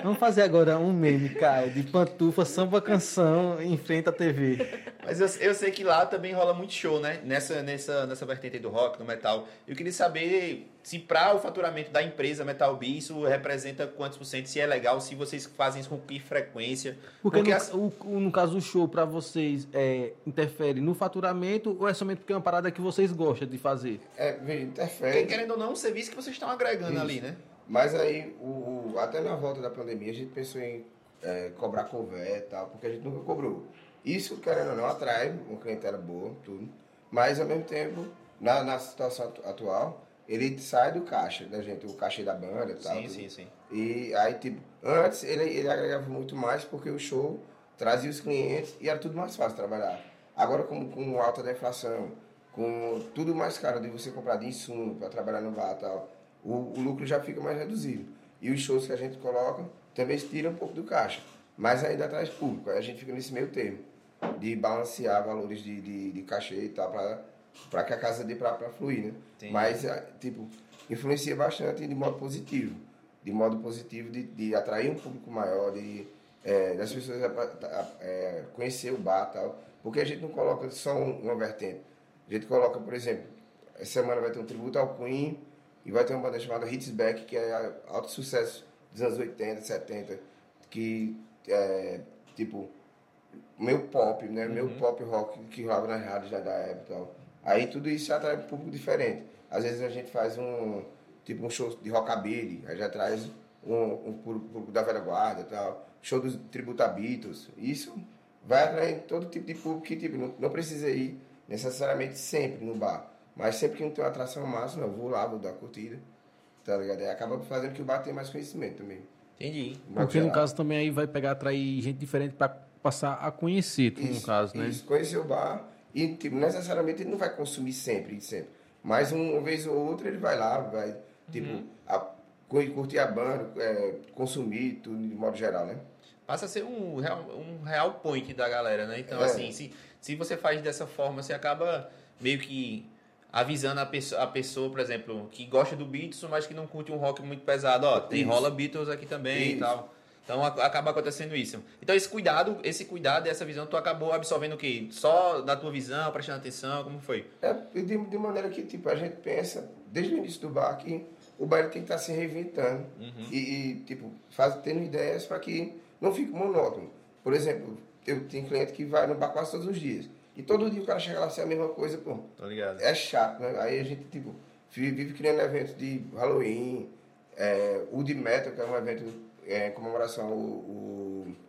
Vamos fazer agora um meme, cara, de pantufa, samba canção em frente à TV. Mas eu, eu sei que lá também rola muito show, né? Nessa, nessa, nessa vertente aí do rock, do metal. Eu queria saber se para o faturamento da empresa Metal B isso representa quantos por cento, se é legal, se vocês fazem isso com que frequência. Porque, no, as- o- no caso, o show pra vocês é, interfere no faturamento ou é somente porque é uma parada que vocês gostam de fazer? É, veja, Porque, interfere. querendo ou não, um serviço que vocês estão agregando Isso. ali, né? Mas aí, o, o- até na volta da pandemia, a gente pensou em é, cobrar cover e tal, porque a gente nunca cobrou. Isso, querendo ou não, atrai uma clientela boa, tudo. Mas, ao mesmo tempo, na, na situação atu- atual, ele sai do caixa da gente, o caixa da banda e tal. sim, tudo. sim, sim. E aí, tipo, antes ele, ele agregava muito mais porque o show trazia os clientes e era tudo mais fácil trabalhar. Agora, com, com alta da inflação, com tudo mais caro de você comprar de insumo para trabalhar no bar e tal, o, o lucro já fica mais reduzido. E os shows que a gente coloca também se tira um pouco do caixa, mas ainda traz público. Aí a gente fica nesse meio termo de balancear valores de, de, de cachê e tal para que a casa dê para fluir, né? Entendi. Mas, ah, tipo, influencia bastante de modo positivo. De modo positivo de, de atrair um público maior, de é, das pessoas é, conhecer o bar e tal. Porque a gente não coloca só um- uma vertente. A gente coloca, por exemplo, essa semana vai ter um tributo ao Queen e vai ter uma banda chamada Hits Back, que é alto sucesso dos anos 80, 70, que é, tipo, meio pop, né? Meio pop rock que rolava nas rádios já da época e tal. Aí tudo isso atrai um público diferente. Às vezes a gente faz um, tipo um show de rockabilly, aí já traz um, um público da velha guarda e tal. Show dos tributo a Beatles. Isso vai atrair todo tipo de público que tipo, não, não precisa ir necessariamente sempre no bar. Mas sempre que não tem uma atração máxima, eu vou lá, vou dar curtida. Tá ligado? Aí acaba fazendo que o bar tenha mais conhecimento também. Entendi. Porque no caso também aí vai pegar, atrair gente diferente pra passar a conhecer, tu, no Isso, caso, né? Isso, conhecer o bar e tipo, necessariamente ele não vai consumir sempre, sempre. Mas um- uma vez ou outra ele vai lá, vai tipo, Uhum. a- cu- curtir a banda, é, consumir tudo de modo geral, né? Passa a ser um real, um real point da galera, né? Então, É. assim, se, se você faz dessa forma, você acaba meio que avisando a pessoa, a pessoa, por exemplo, que gosta do Beatles, mas que não curte um rock muito pesado. Ó, tem Isso. rola Beatles aqui também e Isso. tal. Então acaba acontecendo isso. Então esse cuidado, esse cuidado, essa visão, tu acabou absorvendo o quê? Só da tua visão, prestando atenção, como foi? É de, de maneira que tipo, a gente pensa, desde o início do bar, que o bar ele tem que estar se reinventando Uhum. e, e, tipo, faz, tendo ideias para que não fique monótono. Por exemplo, eu tenho cliente que vai no bar quase todos os dias. E todo dia o cara chega lá e é a mesma coisa, pô. Tô ligado. É chato, né? Aí a gente, tipo, vive, vive criando eventos de Halloween, é, o de Metal, que é um evento é, em comemoração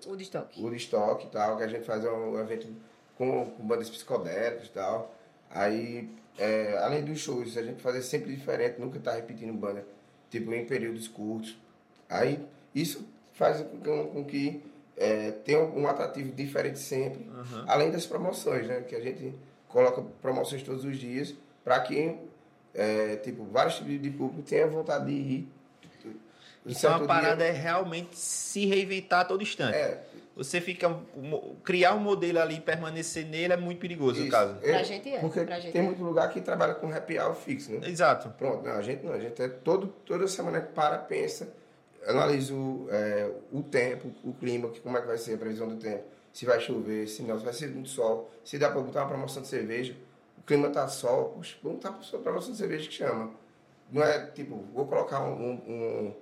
O de estoque. Woodstock e tal, que a gente faz um evento com, com bandas psicodélicas e tal. Aí, é, além dos shows, a gente fazer sempre diferente, nunca tá repetindo banda, tipo, em períodos curtos. Aí, isso faz com, com que é, tenha um atrativo diferente sempre, além das promoções, né? Que a gente coloca promoções todos os dias para que, é, tipo, vários tipos de público tenham vontade de ir. Um Então a parada dia- é realmente se reinventar a todo instante. É, Você fica. um- Criar um modelo ali e permanecer nele é muito perigoso, no Isso. caso. É, Pra gente é, Porque pra gente tem é. muito lugar que trabalha com happy hour fixo, né? Exato. Pronto, não, a gente não. A gente é todo, toda semana que para, pensa, analisa o, é, o tempo, o clima, que, como é que vai ser a previsão do tempo. se vai chover, se não, se vai ser muito sol, se dá para botar uma promoção de cerveja. O clima tá sol, poxa, vamos botar uma promoção de cerveja que chama. Não é tipo, vou colocar um, um-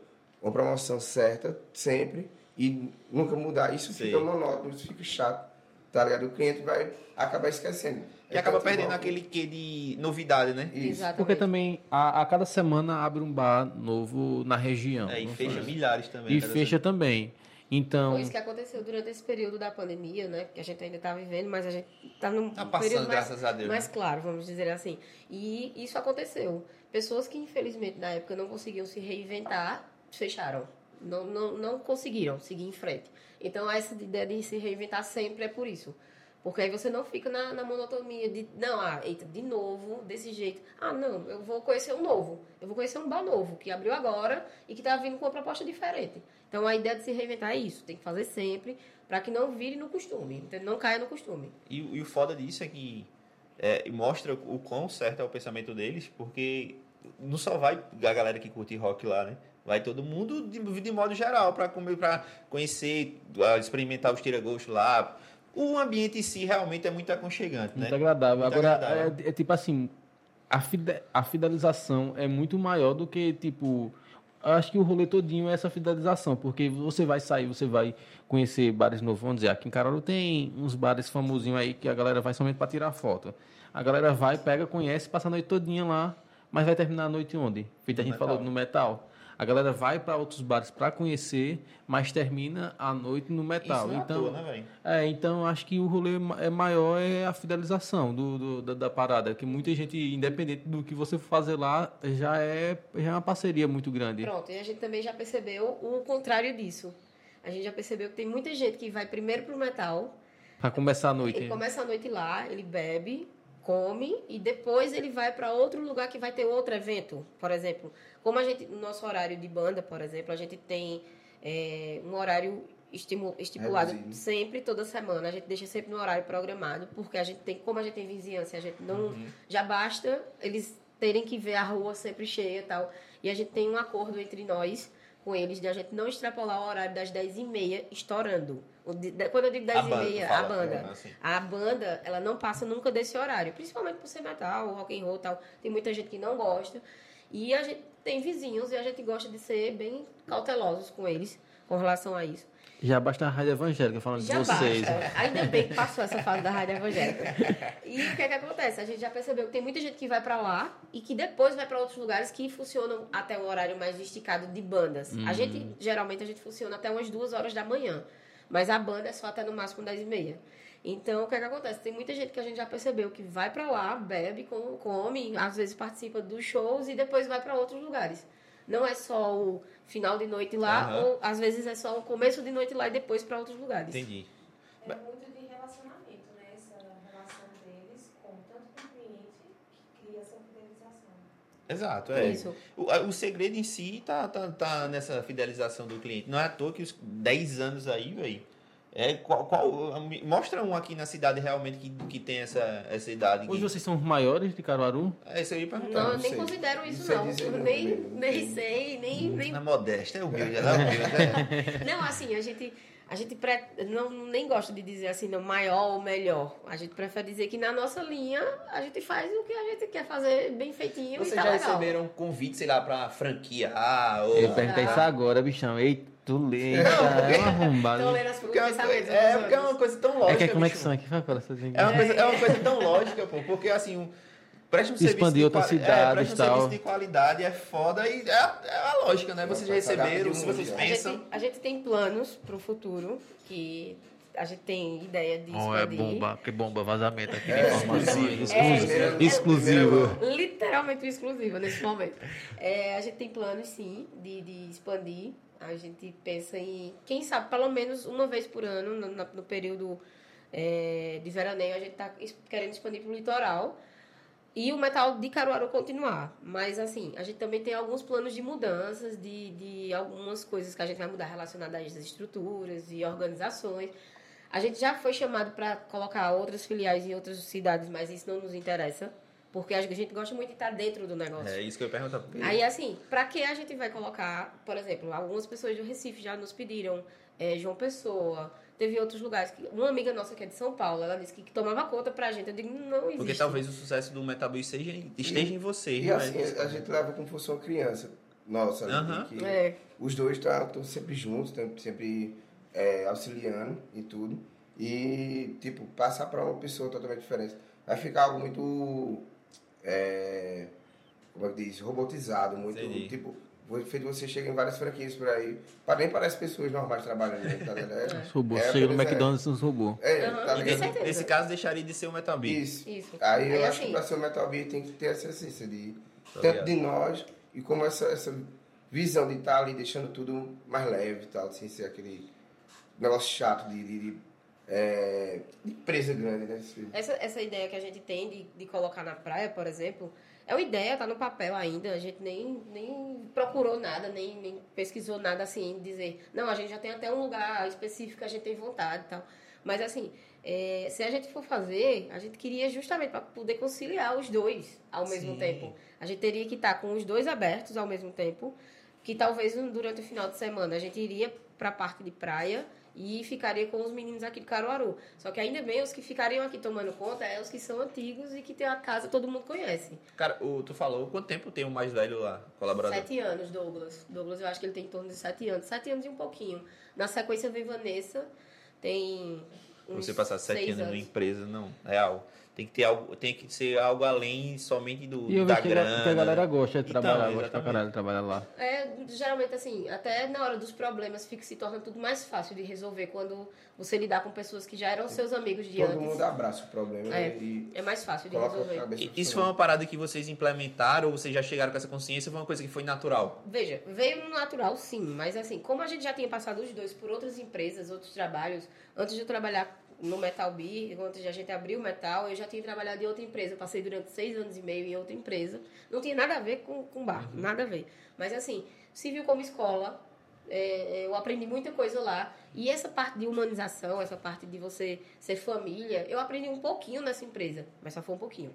uma promoção certa sempre e nunca mudar. Isso Sim. fica monótono, isso fica chato. Tá ligado? O cliente vai acabar esquecendo. E É acaba perdendo igual- aquele quê de novidade, né? Isso. Exatamente. Porque também a, a cada semana abre um bar novo na região. É, e fecha faz? milhares também. E cada fecha também. Então, Foi isso que aconteceu durante esse período da pandemia, né? Que a gente ainda está vivendo, mas a gente está num Tá passando, período mais, graças a Deus, mais né? claro, vamos dizer assim. E isso aconteceu. Pessoas que, infelizmente, na época não conseguiam se reinventar, fecharam. Não, não, não conseguiram seguir em frente. Então, essa ideia de se reinventar sempre é por isso. Porque aí você não fica na, na monotonia de, não, ah, eita, de novo, desse jeito. Ah, não, eu vou conhecer um novo. Eu vou conhecer um bar novo, que abriu agora e que está vindo com uma proposta diferente. Então, a ideia de se reinventar é isso. Tem que fazer sempre para que não vire no costume, não caia no costume. E, e o foda disso é que é, mostra o quão certo é o pensamento deles, porque não só vai a galera que curte rock lá, né? Vai todo mundo de, de modo geral para comer, para conhecer, ah, experimentar os tira-gosto lá. O ambiente em si realmente é muito aconchegante, né? muito agradável. Muito Agora, agradável. É, é tipo assim, a, fide- a fidelização é muito maior do que, tipo... Acho que o rolê todinho é essa fidelização, porque você vai sair, você vai conhecer bares novos. Vamos dizer, aqui em Caruaru tem uns bares famosinhos aí que a galera vai somente para tirar foto. A galera vai, pega, conhece, passa a noite todinha lá, mas vai terminar a noite onde? Feito a gente metal. falou, no metal. A galera vai para outros bares para conhecer, mas termina a noite no metal. Isso é à então, toa, né, velho? é, então acho que o rolê é maior é a fidelização do, do- da, da parada, que muita gente, independente do que você for fazer lá, já é, já é uma parceria muito grande. Pronto, e a gente também já percebeu o contrário disso. A gente já percebeu que tem muita gente que vai primeiro pro metal, Pra começar a noite. ele começa a noite lá, ele bebe, come e depois ele vai para outro lugar que vai ter outro evento. Por exemplo, como a gente, no nosso horário de banda, por exemplo, a gente tem é, um horário estipulado Reduzido. sempre, toda semana. A gente deixa sempre no horário programado, porque a gente tem, como a gente tem vizinhança, a gente não. Já basta eles terem que ver a rua sempre cheia e tal. E a gente tem um acordo entre nós com eles de a gente não extrapolar o horário das 10h30 estourando. Quando eu digo 10h30, banda, tu a fala, banda. é, assim. A banda, ela não passa nunca desse horário, principalmente por ser metal, rock and roll e tal. Tem muita gente que não gosta. E a gente tem vizinhos e a gente gosta de ser bem cautelosos com eles com relação a isso. Já basta a rádio evangélica falando Já de vocês. basta. Ainda bem que passou essa fase da rádio evangélica. E o que é que acontece? A gente já percebeu que tem muita gente que vai pra lá e que depois vai pra outros lugares que funcionam até um horário mais esticado de bandas. A gente, geralmente, a gente funciona até umas duas horas da manhã. Mas a banda é só até no máximo 10 e meia. Então, o que é que acontece? Tem muita gente que a gente já percebeu que vai pra lá, bebe, com- come, às vezes participa dos shows e depois vai pra outros lugares. Não é só o final de noite lá, Aham. ou às vezes é só o começo de noite lá e depois pra outros lugares. Entendi. É muito de relacionamento, né? Essa relação deles com tanto com o cliente que cria essa fidelização. Exato, é. Isso. O, o segredo em si tá, tá, tá nessa fidelização do cliente. Não é à toa que os 10 anos aí, velho. É, qual, qual- mostra um aqui na cidade realmente que, que tem essa, essa idade. Hoje Que, vocês são os maiores de Caruaru? é isso aí eu ia perguntar. Não, eu não nem sei. considero isso, Não sei nem, nem sei. nem, nem Na modesta, é humilde, ela é humilde. né? [LAUGHS] Não, assim, a gente, a gente pre... não, nem gosta de dizer assim, não, maior ou melhor. A gente prefere dizer que na nossa linha a gente faz o que a gente quer fazer bem feitinho Vocês e tá já legal. receberam convite, sei lá, pra franquear? Ou... Eu perguntei isso agora, bichão. Ei, tu lê, é uma arrombada. Lendo as Porque é, uma, coisa- é, porque é uma coisa tão É lógica. que é bicho. conexão aqui, vai para essa É uma, coisa, é uma coisa tão lógica, pô, porque assim, um, presta um serviço Expandir de outras quali- cidades é, presta um e tal. serviço de qualidade, é foda e é, a- é a lógica, né? Vocês receberam, se vocês mundial. A pensam. gente, a gente tem planos pro futuro que a gente tem ideia de Oh, é bomba, que bomba, vazamento aqui de É, informações. exclusivo. É, Exclusivo. literalmente exclusiva nesse momento. É, a gente tem planos, sim, de, de expandir. A gente pensa em, quem sabe, pelo menos uma vez por ano, no, no período é, de veraneio, a gente está querendo expandir para o litoral. E o metal de Caruaru continuar. Mas, assim, a gente também tem alguns planos de mudanças, de, de algumas coisas que a gente vai mudar relacionadas às estruturas e organizações. A gente já foi chamado para colocar outras filiais em outras cidades, mas isso não nos interessa. Porque a gente gosta muito de estar dentro do negócio. É isso que eu ia perguntar. Aí, assim, pra que a gente vai colocar, por exemplo, algumas pessoas do Recife já nos pediram, é, João Pessoa, Teve outros lugares. Que, uma amiga nossa que é de São Paulo, ela disse que, que tomava conta pra gente. Eu digo, não existe. Porque talvez o sucesso do Beat seja, esteja em vocês, E não assim, é? a gente leva como fosse uma criança. Nossa, que É. os dois estão sempre juntos, estão sempre é, auxiliando e tudo. E, tipo, passar para uma pessoa totalmente diferente. Vai ficar algo muito. É, como é que diz? Robotizado, muito. Tipo, feito você chega em várias franquias por aí. para nem parece pessoas normais trabalhando? Tá ligado? Os robôs. É, Chega no McDonald's e os robôs. É, Aham, tá ligado? certeza. Nesse caso, deixaria de ser o Metal Beat. Isso. Isso. Aí eu Aí, acho assim, que para ser o Metal Beat tem que ter essa essência de Tá tanto ligado. de nós e como essa, essa visão de estar ali deixando tudo mais leve e tal, sem ser aquele negócio chato de, de, de, é, empresa grande, né? Essa, essa ideia que a gente tem de, de colocar na praia, por exemplo, é uma ideia, tá no papel ainda. A gente nem, nem procurou nada, nem, nem pesquisou nada assim, dizer, não, a gente já tem até um lugar específico que a gente tem vontade e tal. Mas assim, é, se a gente for fazer, a gente queria justamente para poder conciliar os dois ao mesmo Sim. tempo. A gente teria que estar com os dois abertos ao mesmo tempo, que talvez durante o final de semana a gente iria para a parte de praia e ficaria com os meninos aqui de Caruaru. Só que ainda bem os que ficariam aqui tomando conta é os que são antigos e que tem a casa todo mundo conhece. Cara, o, tu falou quanto tempo tem o mais velho lá, colaborador? Sete anos, Douglas. Douglas, eu acho que ele tem em torno de sete anos. Sete anos e um pouquinho. Na sequência vem Vanessa, tem Você passar sete seis anos numa empresa, não, é algo. Tem que ter algo, tem que ser algo além somente do E eu da que, a- grana. que a galera gosta de Então, trabalhar, gosta pra caralho de trabalhar lá. É, geralmente assim, até na hora dos problemas fica, se torna tudo mais fácil de resolver quando você lidar com pessoas que já eram seus amigos de Todo antes. mundo abraça o problema É. né? e É mais fácil de resolver. E- Isso foi uma parada que vocês implementaram ou vocês já chegaram com essa consciência ou foi uma coisa que foi natural? Veja, veio no natural sim, mas assim, como a gente já tinha passado os dois por outras empresas, outros trabalhos, antes de eu trabalhar no Metal Beer, de a gente abrir o Metal, eu já tinha trabalhado em outra empresa. Eu passei durante seis anos e meio em outra empresa. Não tinha nada a ver com, com bar, nada a ver. Mas assim, se viu como escola, é, eu aprendi muita coisa lá. E essa parte de humanização, essa parte de você ser família, eu aprendi um pouquinho nessa empresa, mas só foi um pouquinho.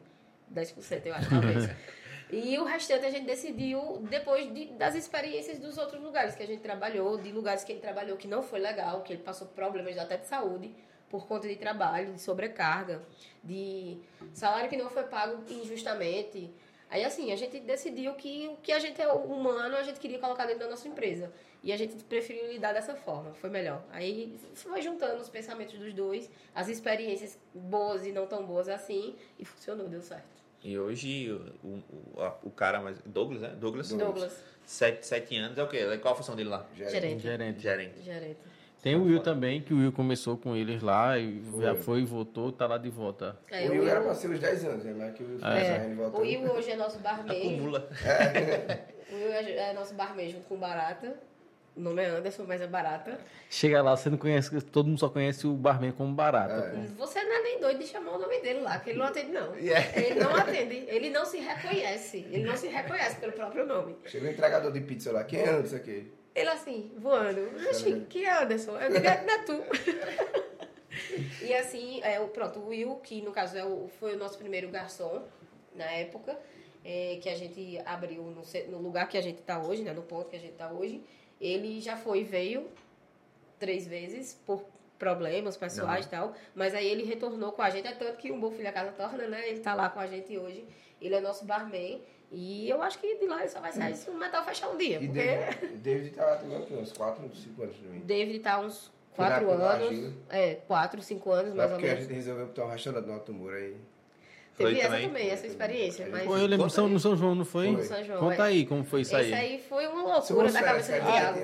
10%, eu acho, talvez. [LAUGHS] E o restante a gente decidiu depois de- das experiências dos outros lugares que a gente trabalhou, de lugares que ele trabalhou que não foi legal, que ele passou problemas até de saúde por conta de trabalho, de sobrecarga, de salário que não foi pago injustamente. Aí assim, a gente decidiu que o que a gente é humano, a gente queria colocar dentro da nossa empresa. E a gente preferiu lidar dessa forma, foi melhor. Aí foi juntando os pensamentos dos dois, as experiências boas e não tão boas assim, e funcionou, deu certo. E hoje o, o, a- o cara mais. Douglas, né? Douglas? Douglas, Sete, sete anos é o quê? Qual a função dele lá? Gerente. Gerente. Gerente. Gerente. Tem o Will também, que o Will começou com eles lá e Foi. já foi, voltou, tá lá de volta. É, o Will era pra ser uns 10 anos, né? Mas que o Will É. e O. Will hoje é nosso barman. Acumula. [LAUGHS] O Will é é nosso barman junto com Barata. O nome é Anderson, mas é Barata. Chega lá, você não conhece, todo mundo só conhece o barman como barato. É. Você não é nem doido de chamar o nome dele lá, que ele não atende, não. Yeah. Ele não atende. Ele não se reconhece. Ele não se reconhece pelo próprio nome. Chegou o entregador de pizza lá, quem é Anderson aqui? Ele assim, voando. Oxi, que é Anderson? Eu digo, "É, não é tu. [LAUGHS] e assim, é, pronto, o Will, que no caso é o, foi o nosso primeiro garçom na época, é, que a gente abriu no, no lugar que a gente está hoje, né, no ponto que a gente está hoje, ele já foi e veio três vezes por problemas pessoais e tal, mas aí ele retornou com a gente, é tanto que um bom filho a casa torna, né? Ele tá lá com a gente hoje, ele é nosso barman, e eu acho que de lá ele só vai sair se o metal fechar um dia, E porque... David, David tá lá também uns 4, 5 anos também. David tá uns Foi na quatro época do anos. Agila. É, quatro, cinco anos, Mas mais ou porque a menos. gente resolveu botar um restaurante no Alto Muro aí. Foi Teve essa também? também, essa experiência. Mas Pô, eu lembro São, no São João, não foi? Foi. São João, Conta é. aí como foi isso aí. esse aí foi uma loucura da cabeça do quer Thiago.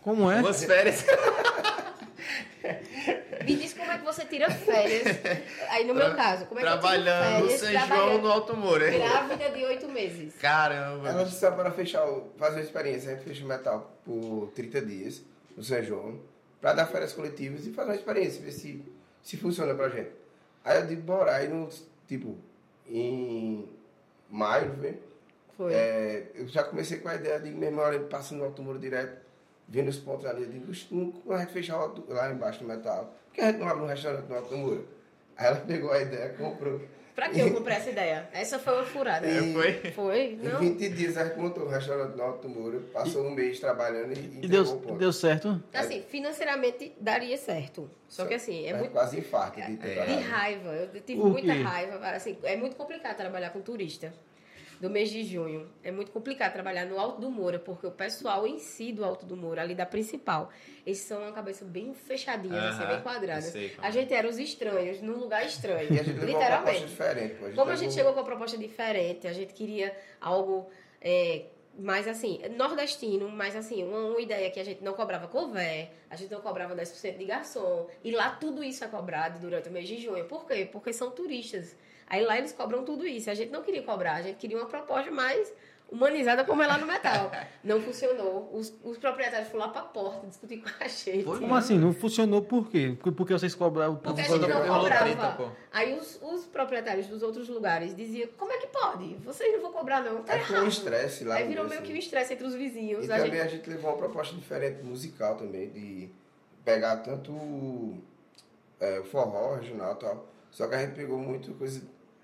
Como é? Duas férias. [LAUGHS] Me diz como é que você tira férias. [LAUGHS] Aí no meu caso, como é que eu Trabalhando tiro no férias? São João no Alto hein? Grávida de oito meses. Caramba. Ela disse para fechar, o- fazer uma experiência. A gente fez o metal por 30 dias no São João, para dar férias coletivas e fazer uma experiência, ver se, se funciona pra gente. Aí eu digo, bora. Aí, no, tipo, em maio, vê, Foi. é, eu já comecei com a ideia de, meu irmão, ele passa no Alto Muro direto, vendo os pontos ali. Eu digo, "Oxe, não- quando a gente fechar lá embaixo no metal, por que a gente não abre um restaurante no Alto Muro? Aí ela pegou a ideia, comprou Pra que eu comprei essa ideia? Essa foi uma furada. E- Foi? Foi? Em Não. 20 dias a gente montou o restaurante no Alto do Muro, passou um mês trabalhando e, E deu, o ponto. deu certo? Assim, financeiramente daria certo. Só que assim, é muito quase infarto de ter de raiva. Eu tive muita raiva. Assim, é muito complicado trabalhar com turista. Do mês de junho. É muito complicado trabalhar no Alto do Moura, porque o pessoal em si do Alto do Moura, ali da principal, eles são uma cabeça bem fechadinhas, assim, Aham, bem quadradas. eu sei A é. gente era os estranhos, num lugar estranho. E a gente levou uma literalmente. diferente. Pô. Como a gente chegou com uma proposta diferente, a gente queria algo é, mais assim, nordestino, mas assim, uma, uma ideia que a gente não cobrava cover, a gente não cobrava 10% de garçom, e lá tudo isso é cobrado durante o mês de junho. Por quê? Porque são turistas. Aí lá eles cobram tudo isso. A gente não queria cobrar, a gente queria uma proposta mais humanizada como é lá no metal. [LAUGHS] Não funcionou. Os, os proprietários foram lá pra porta discutir com a gente. Foi Como assim? Não funcionou por quê? Porque, porque vocês cobraram... Porque a gente não cobrava. treta, pô. Aí os, os proprietários dos outros lugares diziam, como é que pode? Vocês não vão cobrar não, tá Aí foi um errado. estresse lá Aí virou meio, que um estresse entre os vizinhos. E a também gente- a gente levou uma proposta diferente musical também, de pegar tanto o é, forró regional e tal, só que a gente pegou muito coisa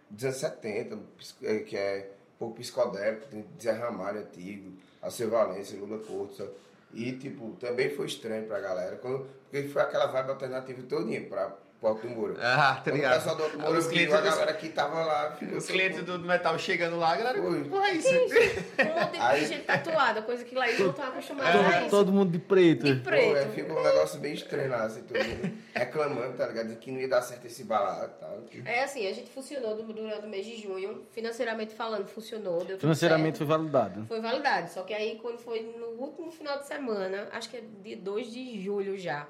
dos anos 70, pis- é, que é um pouco psicodélico, tem Zé Ramalho antigo, Alceu Valência, Lula Porto? E, tipo, também foi estranho pra galera, quando, porque foi aquela vibe alternativa todinha pra Porto do Muro. Ah, tá Quando o ligado. pessoal do Alto Muro Os viu clientes, a dos- galera que tava lá... os clientes do metal chegando lá, a galera. Porra, é isso. Um monte de Aí- gente tatuada, coisa que lá eles não estão acostumados a Todo, isso. todo mundo de preto. De Pô, é, preto. ficou um negócio bem estranho lá, assim, todo mundo reclamando, tá ligado? Que não ia dar certo esse balado e tal. É assim, a gente funcionou du- durante o mês de junho, financeiramente falando, funcionou, Financeiramente certo. foi validado. Foi validado. Só que aí, quando foi no último final de semana, acho que é dia 2 de julho já,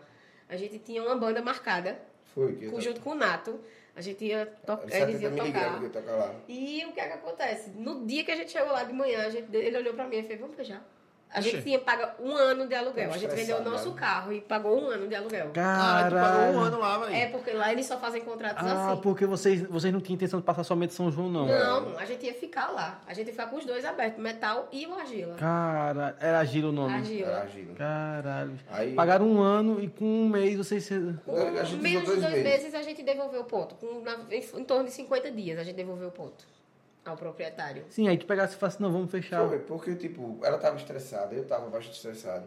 a gente tinha uma banda marcada, Foi, que com- junto com o Nato. A gente ia tocar, Ele eles iam tocar. ia tocar lá. E o que é que acontece? No dia que a gente chegou lá de manhã, a gente, ele olhou pra mim e fez, vamos fechar. A gente tinha pago um ano de aluguel. A gente vendeu o nosso né? carro e pagou um ano de aluguel. Ah, tu pagou um ano lá, velho. É, porque lá eles só fazem contratos Ah, assim. porque vocês, vocês não tinham intenção de passar somente São João, não. Não, a gente ia ficar lá. A gente ia ficar com os dois abertos, metal e o argila. Cara, era Giro o nome. Era Argila. Gila. Caralho. Aí, Pagaram um ano e com um mês vocês. Com menos de dois dois meses. meses a gente devolveu o ponto. Com, na- em, em torno de 50 dias a gente devolveu o ponto ao proprietário. Sim, aí tu pegasse e falasse, não, vamos fechar. foi, porque, tipo, ela tava estressada, eu tava bastante estressado.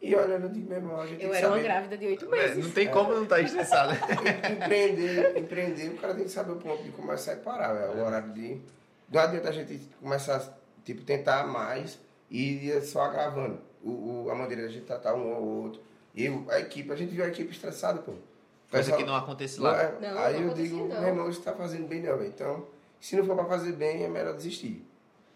E olhando, eu digo, meu irmão, a gente Eu era uma saber... grávida de oito É, meses. Não tem como não estar estressado. [LAUGHS] empreender, empreender, o cara tem que saber o ponto de começar e parar. O horário de... Não adianta a gente começar, tipo, tentar mais e ir só agravando o, o- a maneira de a gente tratar um ao outro. E a equipe, a gente viu a equipe estressada, pô. Coisa Pessoal- que não acontece lá. é? Não, Aí não eu digo, não. meu irmão, isso tá fazendo bem não. Então, se não for pra fazer bem, é melhor desistir.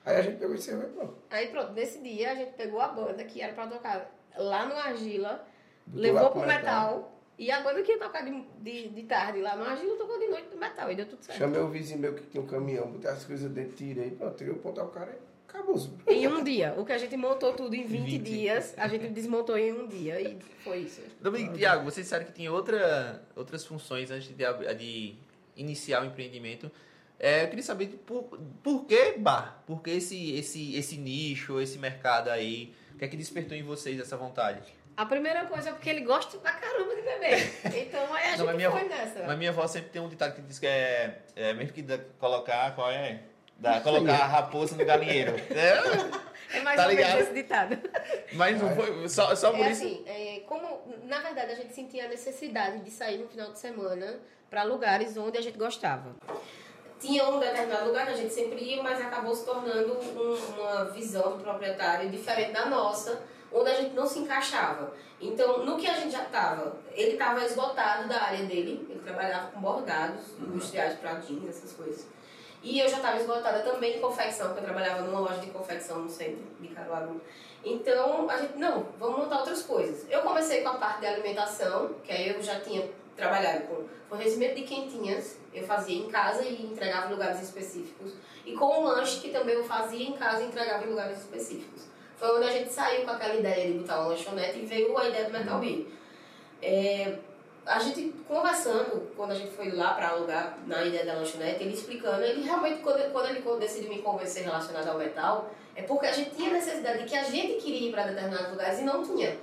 Aí a gente pegou e disse, "Vai, pô. Aí pronto, nesse dia a gente pegou a banda que era pra tocar lá no Argila, Botou levou pro pro metal. E a banda que ia tocar de, de, de tarde lá no Argila tocou de noite no metal. E deu tudo certo. Chamei o vizinho meu que tinha um caminhão, botei as coisas dentro, tirei, pronto, tirei o ponto ao cara e acabou. Em um dia. O que a gente montou tudo em 20, 20. dias, a gente desmontou em um dia. E foi isso. Dominique, Tiago, vocês disseram que tinha outra, outras funções antes de, de iniciar o empreendimento. É, eu queria saber por, por que bar? Por que esse, esse, esse nicho, esse mercado aí? O que é que despertou em vocês essa vontade? A primeira coisa é porque ele gosta pra caramba de beber. [LAUGHS] Então aí a Não, gente minha foi avó- nessa. Mas minha avó sempre tem um ditado que diz que é, é mesmo que dá- colocar, qual é? Dá, colocar a raposa no galinheiro. [LAUGHS] É, É mais Tá ou menos ligado? esse ditado. mas não foi, só, só por É isso. assim, é, como na verdade a gente sentia a necessidade de sair no final de semana para lugares onde a gente gostava. Tinha um determinado lugar que a gente sempre ia, mas acabou se tornando um- uma visão do proprietário diferente da nossa, onde a gente não se encaixava. Então, no que a gente já estava, ele estava esgotado da área dele, ele trabalhava com bordados industriais jeans, essas coisas. E eu já estava esgotada também em confecção, porque eu trabalhava numa loja de confecção no centro de Caruaru. Então, a gente, não, vamos montar outras coisas. Eu comecei com a parte de alimentação, que aí eu já tinha trabalhado com fornecimento de quentinhas, eu fazia em casa e entregava em lugares específicos. E com o lanche, que também eu fazia em casa e entregava em lugares específicos. Foi onde a gente saiu com aquela ideia de botar uma lanchonete e veio a ideia do Metal Beer. É, a gente conversando, quando a gente foi lá para alugar na ideia da lanchonete, ele explicando, ele realmente, quando, quando ele decidiu me convencer relacionado ao metal, é porque a gente tinha necessidade de que a gente queria ir para determinados lugares e não tinha.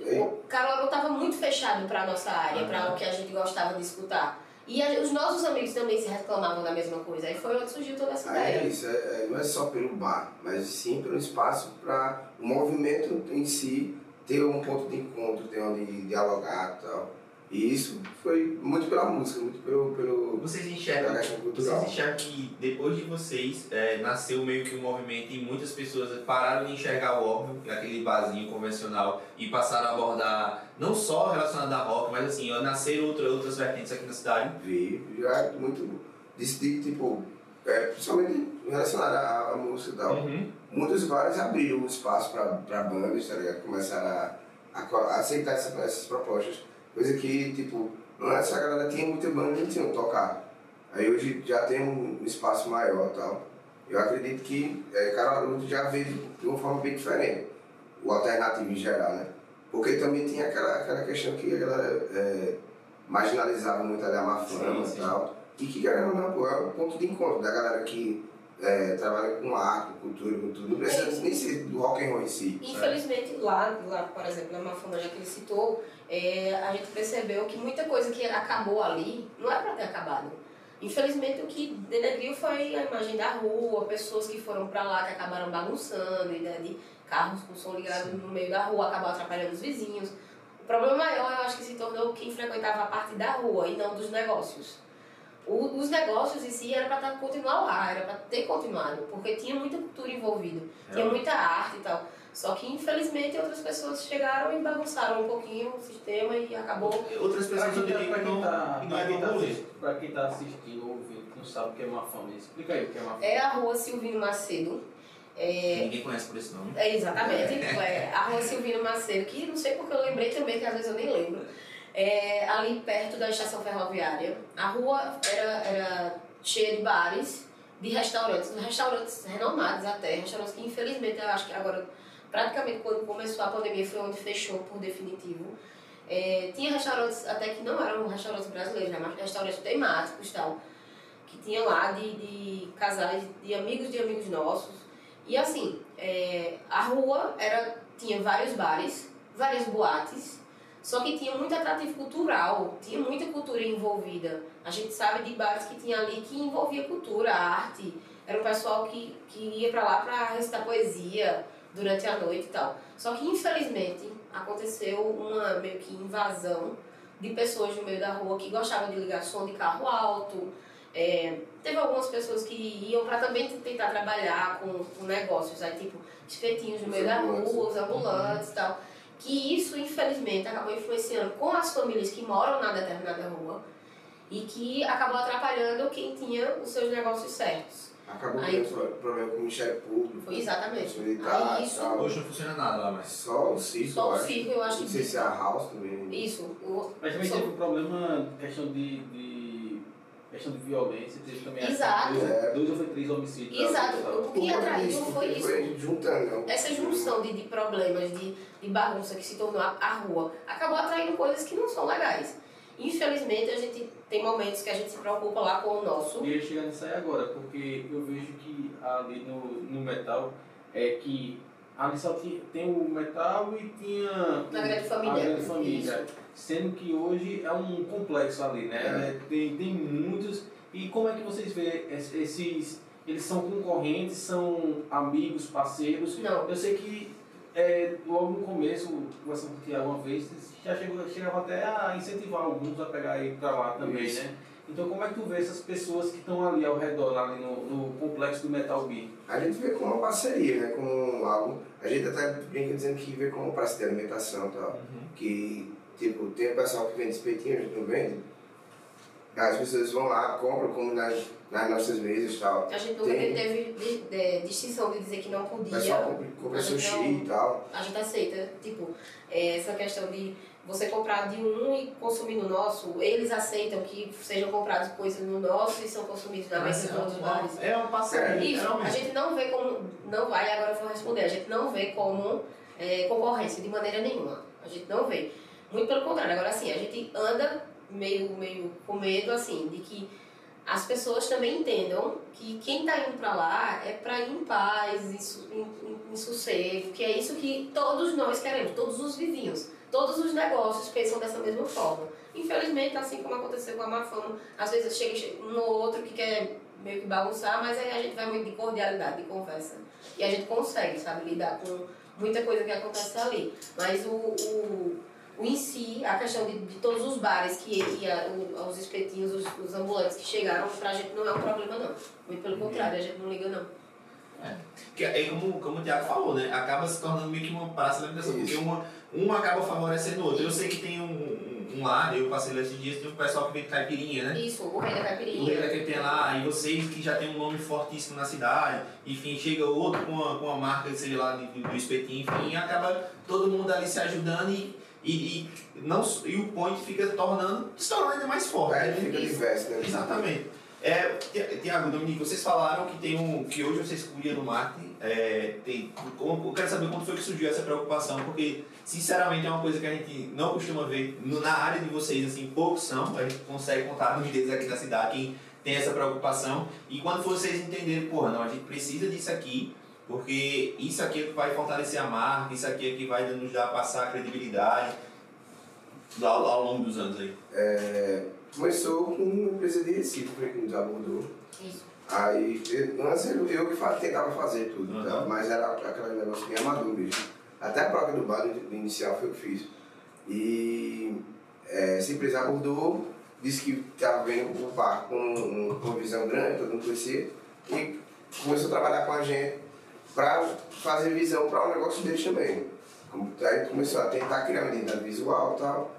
O Caruaru estava muito fechado para a nossa área, para o que a gente gostava de escutar. E a- os nossos amigos também se reclamavam da mesma coisa. Aí foi onde surgiu toda essa é ideia. isso, é- é- não é só pelo bar, mas sim pelo espaço para o movimento em si ter um ponto de encontro, ter onde dialogar e tal. E isso foi muito pela música, muito pelo, pelo Vocês enxergam, vocês enxergam que depois de vocês é, nasceu meio que um movimento e muitas pessoas pararam de enxergar o óbvio, aquele barzinho convencional, e passaram a abordar não só relacionado a rock, mas assim, nasceram outra, outras vertentes aqui na cidade. Vi, já é muito disso de tipo, é, principalmente relacionado à, à música e tal. Uhum. Muitos bares abriram espaço para bandas, tá ligado? Começaram a, a a aceitar essa- essas propostas. Coisa que, tipo, não é só a galera tinha muita banda e não tinha onde tocar. Aí hoje já tem um espaço maior e tal. Eu acredito que é, Caruaru já veio de uma forma bem diferente, o alternativo em geral, né? Porque também tinha aquela, aquela questão que a galera é, marginalizava muito ali a má fama Sim, e tal. E que, ou não, pô, é um ponto de encontro da galera que é, trabalha com arte, com cultura, com tudo. Não precisa nem ser do rock and roll em si. Infelizmente, lá, lá, por exemplo, na Mafona que ele citou, é, a gente percebeu que muita coisa que acabou ali não é para ter acabado. Infelizmente, o que denegriu foi a imagem da rua, pessoas que foram para lá que acabaram bagunçando, e, né, de carros com som ligado no meio da rua, acabou atrapalhando os vizinhos. O problema maior, eu acho que se tornou quem frequentava a parte da rua e não dos negócios. O- os negócios em si era para continuar lá, era para ter continuado, porque tinha muita cultura envolvida, tinha muita arte. Só que infelizmente outras pessoas chegaram e bagunçaram um pouquinho o sistema e acabou. Outras pessoas quem, eu tá, que quem não, tá, não é quem tá pra quem tá assistindo ou ouvindo, que não sabe o que é uma fama, explica aí o que é uma fama. É a rua Silvino Macedo. É, Ninguém conhece por esse nome. é exatamente, é a rua Silvino Macedo, que não sei porque eu lembrei também, que às vezes eu nem lembro. É, ali perto da estação ferroviária. A rua era, era cheia de bares, de restaurantes, restaurantes renomados até, restaurantes que infelizmente eu acho que agora, praticamente quando começou a pandemia, foi onde fechou por definitivo. É, tinha restaurantes até que não eram restaurantes brasileiros, né, mas restaurantes temáticos tal, que tinha lá de, de casais, de amigos de amigos nossos. E assim, é, a rua era, tinha vários bares, várias boates, só que tinha muito atrativo cultural, tinha muita cultura envolvida. A gente sabe de bares que tinha ali que envolvia cultura, arte. Era um pessoal que, que ia pra lá pra recitar poesia durante a noite e tal. Só que infelizmente aconteceu uma meio que invasão de pessoas no meio da rua que gostavam de ligar som de carro alto. É, teve algumas pessoas que iam para também tentar trabalhar com, com negócios, aí tipo espetinhos no meio da rua, os ambulantes e tal. Que isso, infelizmente, acabou influenciando com as famílias que moram na determinada rua e que acabou atrapalhando quem tinha os seus negócios certos. Acabou Aí- tendo pro- problema com o Ministério Público. Foi exatamente. Militar, Aí isso, tal. Hoje não funciona nada lá, mas. Só o circo, só o eu acho. circo, eu acho Não que. sei se é a House também. Isso. O, Mas também só- teve um problema, questão de, de questão de violência, teve também Exato. dois, É. dois ou três homicídios. Exato. tal. O que atraiu foi isso. Foi juntando, essa junção de, de problemas, de, de bagunça que se tornou a, a rua, acabou atraindo coisas que não são legais. Infelizmente, a gente tem momentos que a gente se preocupa lá com o nosso. E eu ia chegar nisso aí agora, porque eu vejo que ali no, no metal é que ali só tinha, tem o metal e tinha Na grande família. a grande família. Sendo que hoje é um complexo ali, né? É. Tem, tem muitos. E como é que vocês veem es- esses. Eles são concorrentes, são amigos, parceiros? Não. Eu sei que é, logo no começo, conversando com o Tiago uma vez, já chegou, chegava até a incentivar alguns a pegar ir pra lá também, Isso. né? Então como é que tu vê essas pessoas que estão ali ao redor, ali no, no complexo do Metal Beat? A gente vê como uma parceria, né? Como algo. A gente até brinca dizendo que vê como praça de alimentação e tal. Que, tipo, tem o pessoal que vende espetinho, a gente não vende. As pessoas vão lá, compram, como nas, nas nossas mesas e tal. A gente nunca Tem. teve de, de- distinção de dizer que não O podia. pessoal compra, A sushi não- e tal. A gente aceita. Tipo, é, essa questão de você comprar de um e consumir no nosso, eles aceitam que sejam compradas coisas no nosso e são consumidos na mesa dos outros bares. É uma parceria. Isso, a gente não vê como. Não vai, agora eu vou responder. A gente não vê como é, concorrência de maneira nenhuma. A gente não vê. Muito pelo contrário. Agora, assim, a gente anda meio, meio com medo, assim, de que as pessoas também entendam que quem tá indo pra lá é pra ir em paz, em, em- em sossego, que é isso que todos nós queremos, todos os vizinhos. todos os negócios pensam dessa mesma forma. Infelizmente, assim como aconteceu com a Mafama, às vezes chega um ou outro que quer meio que bagunçar, mas aí a gente vai muito de cordialidade, de conversa. E a gente consegue, sabe, lidar com muita coisa que acontece ali. Mas o, o, o em si, a questão de, de todos os bares, que, que a, o, os espetinhos, os, os ambulantes que chegaram, pra gente não é um problema não. Muito pelo contrário, a gente não liga não. Que é como, como o Thiago falou, né? Acaba se tornando meio que uma praça de alimentação, porque uma, uma acaba favorecendo o outro. Eu sei que tem um, um, um lá, eu passei lá esses dias, tem um pessoal que vende caipirinha, né? Isso, o rei da O rei caipirinha. da caipirinha lá, e vocês que já tem um nome fortíssimo na cidade, enfim, chega outro com uma, com uma marca, sei lá, de- do espetinho, enfim, e acaba todo mundo ali se ajudando e, e, e, não, e o point fica tornando, se tornando ainda mais forte. É, né? fica diverso, né? Exatamente. É, Ti- Tiago, Dominique, vocês falaram que tem um. que hoje vocês cuidam no marketing. É, tem, eu quero saber quando foi que surgiu essa preocupação, porque sinceramente é uma coisa que a gente não costuma ver. No- na área de vocês, assim, poucos são, a gente consegue contar nos dedos aqui da cidade quem tem essa preocupação. E quando vocês entenderem, porra, não, a gente precisa disso aqui, porque isso aqui é que vai fortalecer a marca, isso aqui é que vai nos dar passar a credibilidade ao, ao longo dos anos aí. É, começou com uma empresa de Recife que nos abordou. Isso. Aí, eu, antes eu, eu que tentava fazer tudo, Uhum. tá? mas era aquele negócio bem amador mesmo. Até a placa do bar inicial foi o que fiz. E é, essa empresa abordou, disse que estava vendo o bar com um- uma visão grande, todo mundo conhecia, e começou a trabalhar com a gente para fazer visão para o negócio deles também. Aí começou a tentar criar uma identidade visual e tal.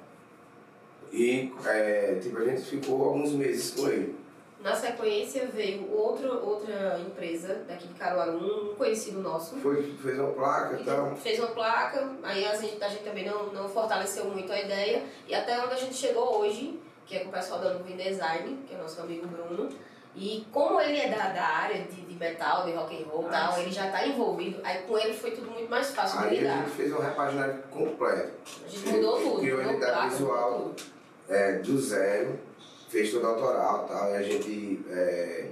E é, tipo, a gente ficou alguns meses com ele. Na sequência veio outra, outra empresa daqui de Caruaru, um conhecido nosso, Foi, fez uma placa e tal. fez uma placa, aí a gente, a gente também não, não fortaleceu muito a ideia, e até onde a gente chegou hoje, que é com o pessoal da Nuvem Design, que é nosso amigo Bruno, e como ele é da, da área de, de metal, de rock and roll Ah, tal, sim. ele já está envolvido, aí com ele foi tudo muito mais fácil de Aí a lidar. gente fez uma repaginagem completa. A gente mudou tudo, Criou a identidade placa, visual. É, do zero, fez todo o autoral e tal, e a gente é,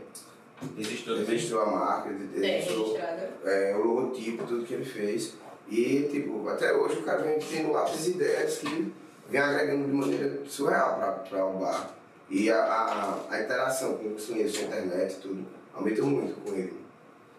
Registrou registrou a marca, É, registrou é, o logotipo, tudo que ele fez. E, tipo, até hoje o cara vem tendo altas ideias que vem agregando de maneira surreal para o bar. E a, a, a interação com os clientes na internet e tudo aumentou muito com ele.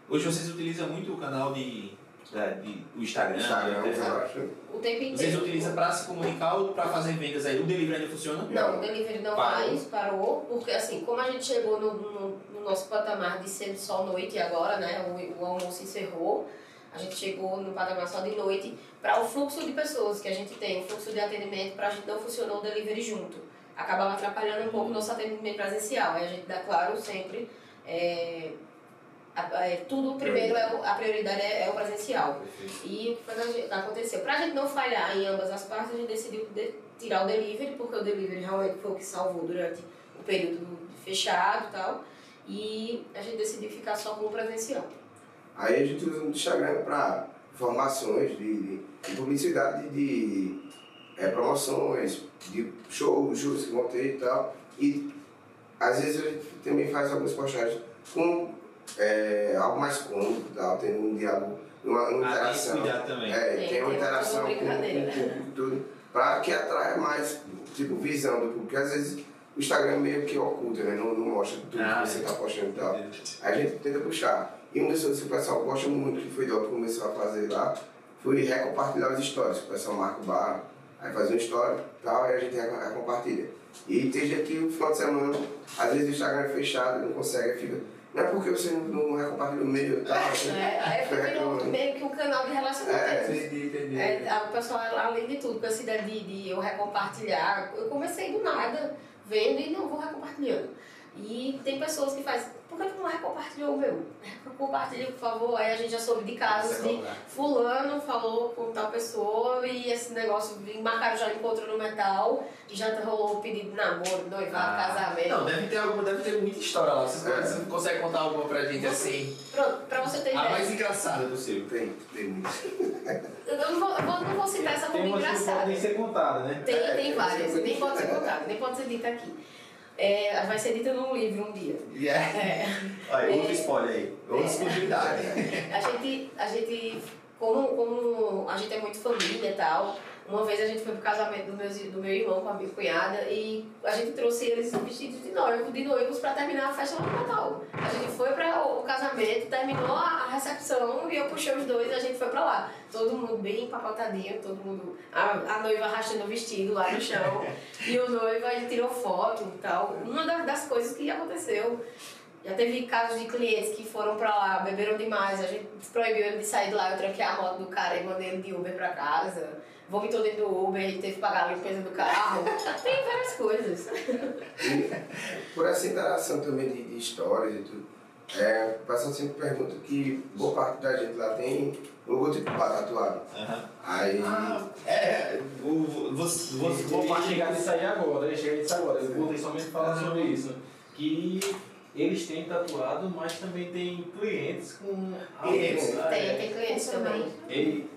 Hoje vocês utilizam muito o canal de, da- de- o Instagram, Instagram, né? acho. O tempo inteiro. Vocês utilizam para se comunicar ou para fazer vendas aí? O delivery ainda funciona? Não, o delivery não Parou. mais, parou, porque assim, como a gente chegou no, no, no nosso patamar de ser só noite agora, né, o, o almoço encerrou, a gente chegou no patamar só de noite, para o fluxo de pessoas que a gente tem, o fluxo de atendimento, para a gente não funcionou o delivery junto. Acabava atrapalhando um pouco o nosso atendimento presencial, aí a gente dá claro sempre, é, a- é, tudo primeiro, é, a prioridade é, é o presencial. E o que foi que a gente- aconteceu? Não falhar em ambas as partes, a gente decidiu de- tirar o delivery, porque o delivery realmente foi o que salvou durante o período fechado e tal. E a gente decidiu ficar só com o presencial. Aí a gente usa o Instagram para informações de, de, de publicidade, de, de, é, promoções, de shows, shows que vão ter e tal. E às vezes a gente também faz algumas postagens com é, algo mais cômodo e tal, tem um diálogo, uma, uma Ah, tem esse interação. também. É, Tem, tem, tem uma uma interação com, com, brincadeira. com o público e tudo, para que atraia mais tipo, visão do público. Porque às vezes o Instagram meio que oculta, né? não, não mostra tudo Ah, que você é. está postando e tal. A gente tenta puxar. E uma das coisas que o pessoal gosta muito, que foi do que começou a fazer lá, foi recompartilhar as histórias. O pessoal marca o bar, aí faz uma história e tal, e a gente reco- recompartilha. E tem gente que no final de semana, às vezes o Instagram é fechado, não consegue, fica. Não é porque você não, não recompartilha o meu e tal. assim, É, aí fica reclamando. meio que um canal de relacionamento. É, Entendi, entendi. É, a- o pessoal, além de tudo, com essa ideia de, de eu recompartilhar, eu comecei do nada, vendo e não vou recompartilhando. E tem pessoas que fazem, por que tu não recompartilhou o meu? [LAUGHS] Compartilha, por favor. Aí a gente já soube de casos de fulano falou com tal pessoa e esse negócio, marcaram já encontro no metal e já rolou o pedido de namoro, noivado, casamento. Não, deve ter alguma, deve ter muita história lá. Vocês, É. vocês conseguem contar alguma pra gente assim? Pronto, pra você ter A ideia. mais engraçada do seu. Tem, tem muito. Eu não vou, eu não vou citar essa como Tem que engraçada. ser né? Tem, É, tem várias, é. nem pode ser contada, nem pode ser dita aqui. É, vai ser dita num livro um dia. Yeah. É, Olha, outro É. spoiler aí. Outra exclusividade. a gente, a gente como, como a gente é muito família e tal, Uma vez a gente foi pro casamento do meu, do meu irmão com a minha cunhada e a gente trouxe eles vestidos de noivo, de noivos pra terminar a festa lá no Natal. A gente foi para o casamento, terminou a recepção e eu puxei os dois e a gente foi pra lá. Todo mundo bem empapotadinho, todo mundo. A, a noiva arrastando o vestido lá no chão [LAUGHS] e o noivo aí tirou foto e tal. Uma das, das coisas que aconteceu. Já teve casos de clientes que foram pra lá, beberam demais, a gente proibiu ele de sair de lá, eu tranquei a moto do cara e mandei ele de Uber pra casa. Vomitou dentro do Uber, ele teve que pagar a limpeza do carro. Tem várias coisas. Por essa interação também de, de histórias e tudo, é, o pessoal sempre pergunta que boa parte da gente lá tem o logotipo do bar tatuado. Aham. Aí. Ah, é, o, você, você, Vou chegar nisso aí agora, eu chegar nisso agora. Eu voltei somente falar sobre isso. Que eles têm tatuado, mas também tem clientes com Clientes. Ah, Tem, é. tem clientes também. Ele,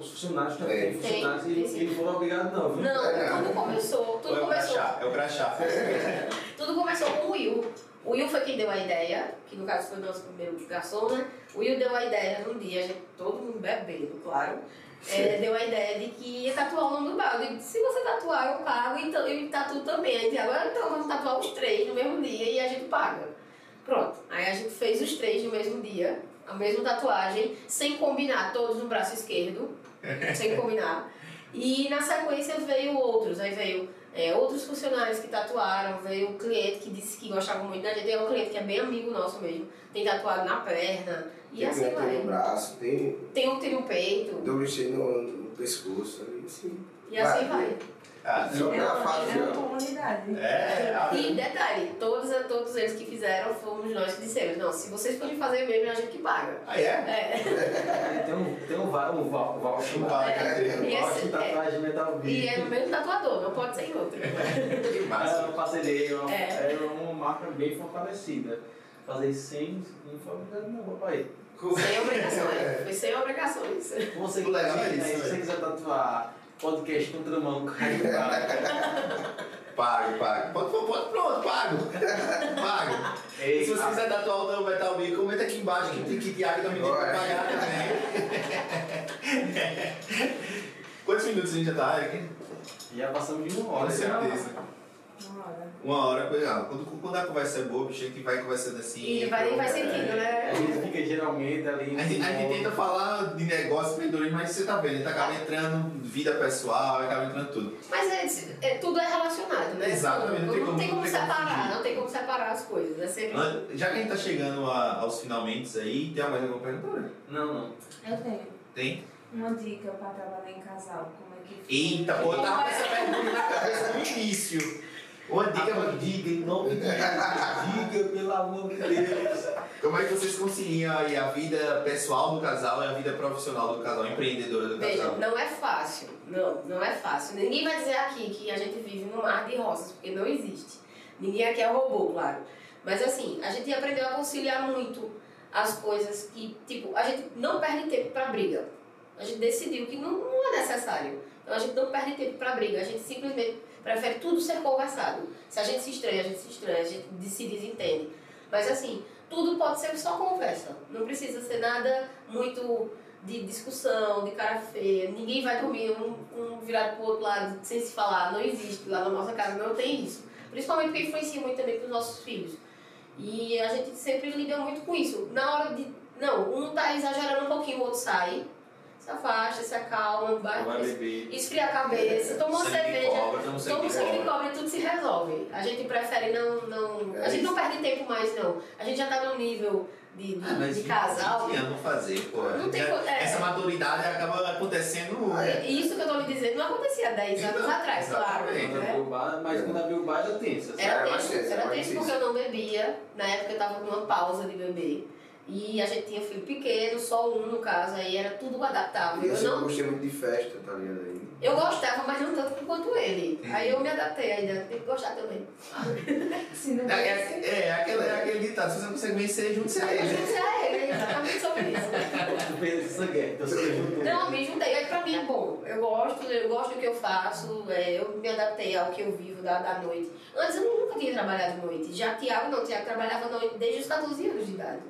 Os funcionários. os funcionários também, Tem. tem funcionários Tem, e tem. e não foram obrigados não, viu? Não, É. tudo começou, Ou tudo é o começou. crachá? É o crachá. [LAUGHS] Tudo começou com o Will. O Will foi quem deu a ideia, que no caso foi o nosso primeiro garçom, né? O Will deu a ideia num dia, a gente, todo mundo bebendo, claro. É, deu a ideia de que ia tatuar o nome do bar. Eu digo, se você tatuar, eu pago, então eu tatuo também. Aí agora então vamos tatuar os três no mesmo dia e a gente paga. Pronto. Aí a gente fez os três no mesmo dia, a mesma tatuagem, sem combinar, todos no braço esquerdo, [LAUGHS] sem combinar. E na sequência veio outros, aí veio é, outros funcionários que tatuaram, veio um cliente que disse que gostava muito da gente, tem um cliente que é bem amigo nosso mesmo, tem tatuado na perna, e tem assim um tem no vai. braço, tem Tem um que tem no peito, doble cheio no, no pescoço. Assim. e assim vai. Ah, É pra uma, fase, é uma comunidade. é, E detalhe, todos, todos eles que fizeram fomos nós que dissemos, não, se vocês forem fazer mesmo, é a gente que paga. ah, é? É. Tem um, tem um, va- um, val- voucher Um lá. voucher, Um e voucher esse- de tatuagem metal E é o mesmo tatuador, não pode ser em outro. [LAUGHS] Que É massa. uma parceria, uma, É. é. uma marca bem fortalecida. Fazer isso sem obrigado não, papai. Sem obrigações. Foi sem obrigações. Você que Legal tá é isso, se você velho. quiser tatuar podcast contra mão, cai no Pago, pago. Pode, pode, pode, pronto, pago. [LAUGHS] Pago. E se você quiser tatuar o nome Metal Beer, comenta aqui embaixo que, que Thiago também tem que Ué. pagar também. [LAUGHS] Quantos minutos a gente já tá aqui? Já passamos de uma hora. Com já. Uma hora. Uma hora, coisa. ah, Quando, quando a conversa é boa, bicho, a gente vai conversando assim. E vai, nem faz é. sentido, A né? gente fica geralmente ali. A gente, a gente tenta falar de negócio, empreendedorismo, mas você tá vendo, gente acaba entrando vida pessoal, acaba entrando tudo. Mas é, é- tudo é relacionado, né? Exatamente, Não, não tem como não tem como separar, fugir. não tem como separar as coisas. É sempre. Já que a gente tá chegando a- aos finalmente aí, tem mais alguma pergunta? Não, não. Eu tenho Tem? uma dica para trabalhar em casal. Como é que Eita, pô, eu tava com essa pergunta na cabeça no início. Uma dica, Agora, diga em nome de Deus. diga, pelo amor de Deus. como é que vocês conciliam aí a vida pessoal do casal e a vida profissional do casal, empreendedora do Veja, casal? não é fácil. Não, não é fácil. Ninguém vai dizer aqui que a gente vive num mar de rosas, porque não existe. Ninguém aqui é robô, claro. Mas assim, a gente aprendeu a conciliar muito as coisas que, tipo, a gente não perde tempo pra briga. A gente decidiu que não, não é necessário. Então a gente não perde tempo pra briga. A gente simplesmente prefere tudo ser conversado. Se a gente se estranha, a gente se estranha, a gente se desentende. Mas assim, tudo pode ser só conversa. Não precisa ser nada muito de discussão, de cara feia. Ninguém vai dormir um, um virado pro outro lado sem se falar. Não existe. Lá na nossa casa não tem isso. Principalmente porque influencia muito também pros nossos filhos. E a gente sempre lida muito com isso. Na hora de. Não, um tá exagerando um pouquinho, o outro sai, se afasta, se acalma, vai, Vai beber. esfria a cabeça, toma uma cerveja. toma um sangue de cobra e tudo se resolve. A gente prefere não. não É a gente não isso. perde tempo mais, não. A gente já tá num nível de, de, Ah, mas de casal. 20 anos fazer, pô. Não tem é. Essa maturidade acaba acontecendo. Ah, é. E Isso que eu tô lhe dizendo não acontecia há 10 anos Não, atrás, claro. exatamente. Quando Né? bar, mas quando abriu o bar? Era É, mais tenso, tenso, era é mais tenso porque eu não bebia. Na época eu tava numa pausa de beber. E a gente tinha filho pequeno, só um no caso, aí era tudo adaptável. E eu não, gostei muito de festa, tá ligado aí? eu gostava, mas não tanto quanto ele. Aí eu me adaptei ainda, tem que gostar também. [LAUGHS] Se não É, é, é, aquele, é aquele ditado, se você não consegue vencer, junte-se a ele. juntei a ele, é exatamente sobre isso. Então. Não, me juntei. Aí pra mim é bom. Eu gosto, eu gosto do que eu faço, é, eu me adaptei ao que eu vivo da, da noite. Antes eu nunca tinha trabalhado noite. Já Tiago não, Tiago trabalhava noite desde os 14 anos de idade.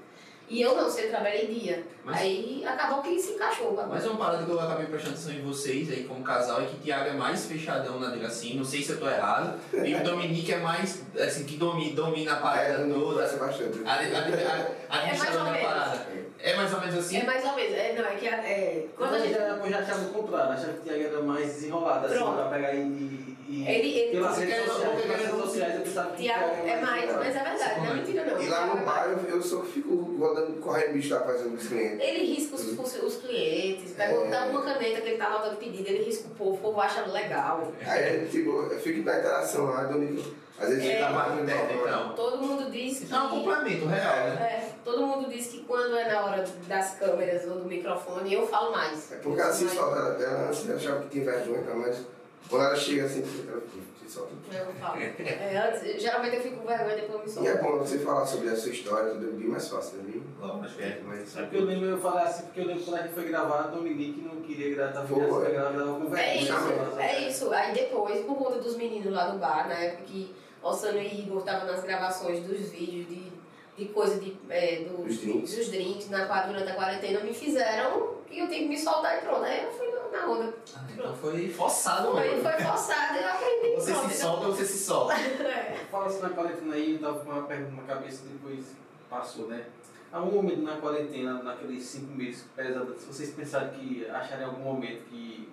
E eu não, sempre trabalhei dia. Mas- Aí acabou que se encaixou bagulho. Mas uma parada que eu acabei prestando atenção em vocês aí como casal é que Tiago é mais fechadão na dele assim, não sei se eu tô errado. [LAUGHS] E o Dominique é mais, assim, que domina, domina a É, parada não toda. bastante. A, a, a, a, É mais ou menos. parada. É mais ou menos assim? É mais ou menos. É, não, é que é, quando a gente. eu já achava o contrário, achava que o Thiago era mais desenrolado, assim, pra pegar e. e Ele, ele, pelas redes sociais, pelas redes sociais eu pensava que o Tiago é mais, mas é verdade, não é mentira não. E lá no é bar mais. eu, eu só fico rodando, correndo bicho lá fazendo os clientes. Ele risca os, os, os clientes, pega É. uma caneta que ele tá anotando pedido, ele risca o povo, o povo acha legal. Aí, tipo, eu fico na interação lá, Domingo. Às vezes É. fica Tá mais perto, então. Todo mundo diz que. Isso é um complemento real, né? É, todo mundo diz que quando é na hora das câmeras ou do microfone, eu falo mais. É porque ela se solta ela, ela antes eu achava que tinha vergonha, tá? mas quando ela chega assim, ela solta. Eu não falo. É, antes, geralmente eu fico com vergonha e depois eu me E solto. é bom você falar sobre a sua história, tudo é bem mais fácil, né? Bem- Lógico, é. mais- É porque eu lembro, eu falei assim, porque eu lembro quando a gente foi gravar, a Dominique não queria gravar, Foi. foi gravar, grava com vergonha. É isso, sabe? é isso. Aí depois, por conta dos meninos lá do bar, na época que Ossano e Igor estavam nas gravações dos vídeos de, de coisa de, é, dos, Dos drinks. dos drinks na, durante a quarentena, me fizeram que eu tinha que me soltar e pronto. Aí eu fui na- onda. Ah, Então foi forçado Foi, mesmo. foi forçado e eu aprendi. Você se solta, você se solta. [LAUGHS] É. Fala assim na quarentena aí, eu tava com uma pergunta na cabeça depois passou, né? Há um momento na quarentena, naqueles cinco meses pesados, se vocês pensaram que acharam em algum momento que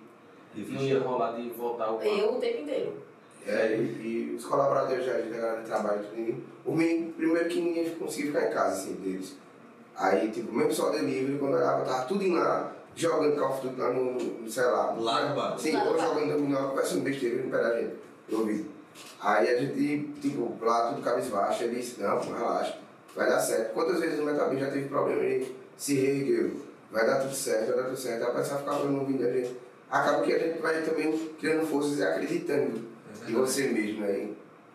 não ia rolar de voltar ao bar? Eu o tempo inteiro. É, e, e os colaboradores já da galera de trabalho, tudo, o menino, primeiro que ninguém conseguia ficar em casa, assim, deles. Aí, tipo, mesmo só delivery, quando eu olhava, tava tudo indo lá, jogando Call of Duty lá no, no sei lá. Lá no bar. Sim, ou jogando dominó, conversando besteira no pé da gente, no ouvido. Aí a gente, tipo, lá tudo cabisbaixo, ele disse, não, pô, relaxa, vai dar certo. Quantas vezes o Metal Beat já teve problema, ele se reergueu, vai dar tudo certo, vai dar tudo certo. Aí a pessoa ficava no ouvido da gente. Acaba que a gente vai também criando forças e acreditando em você mesmo, né?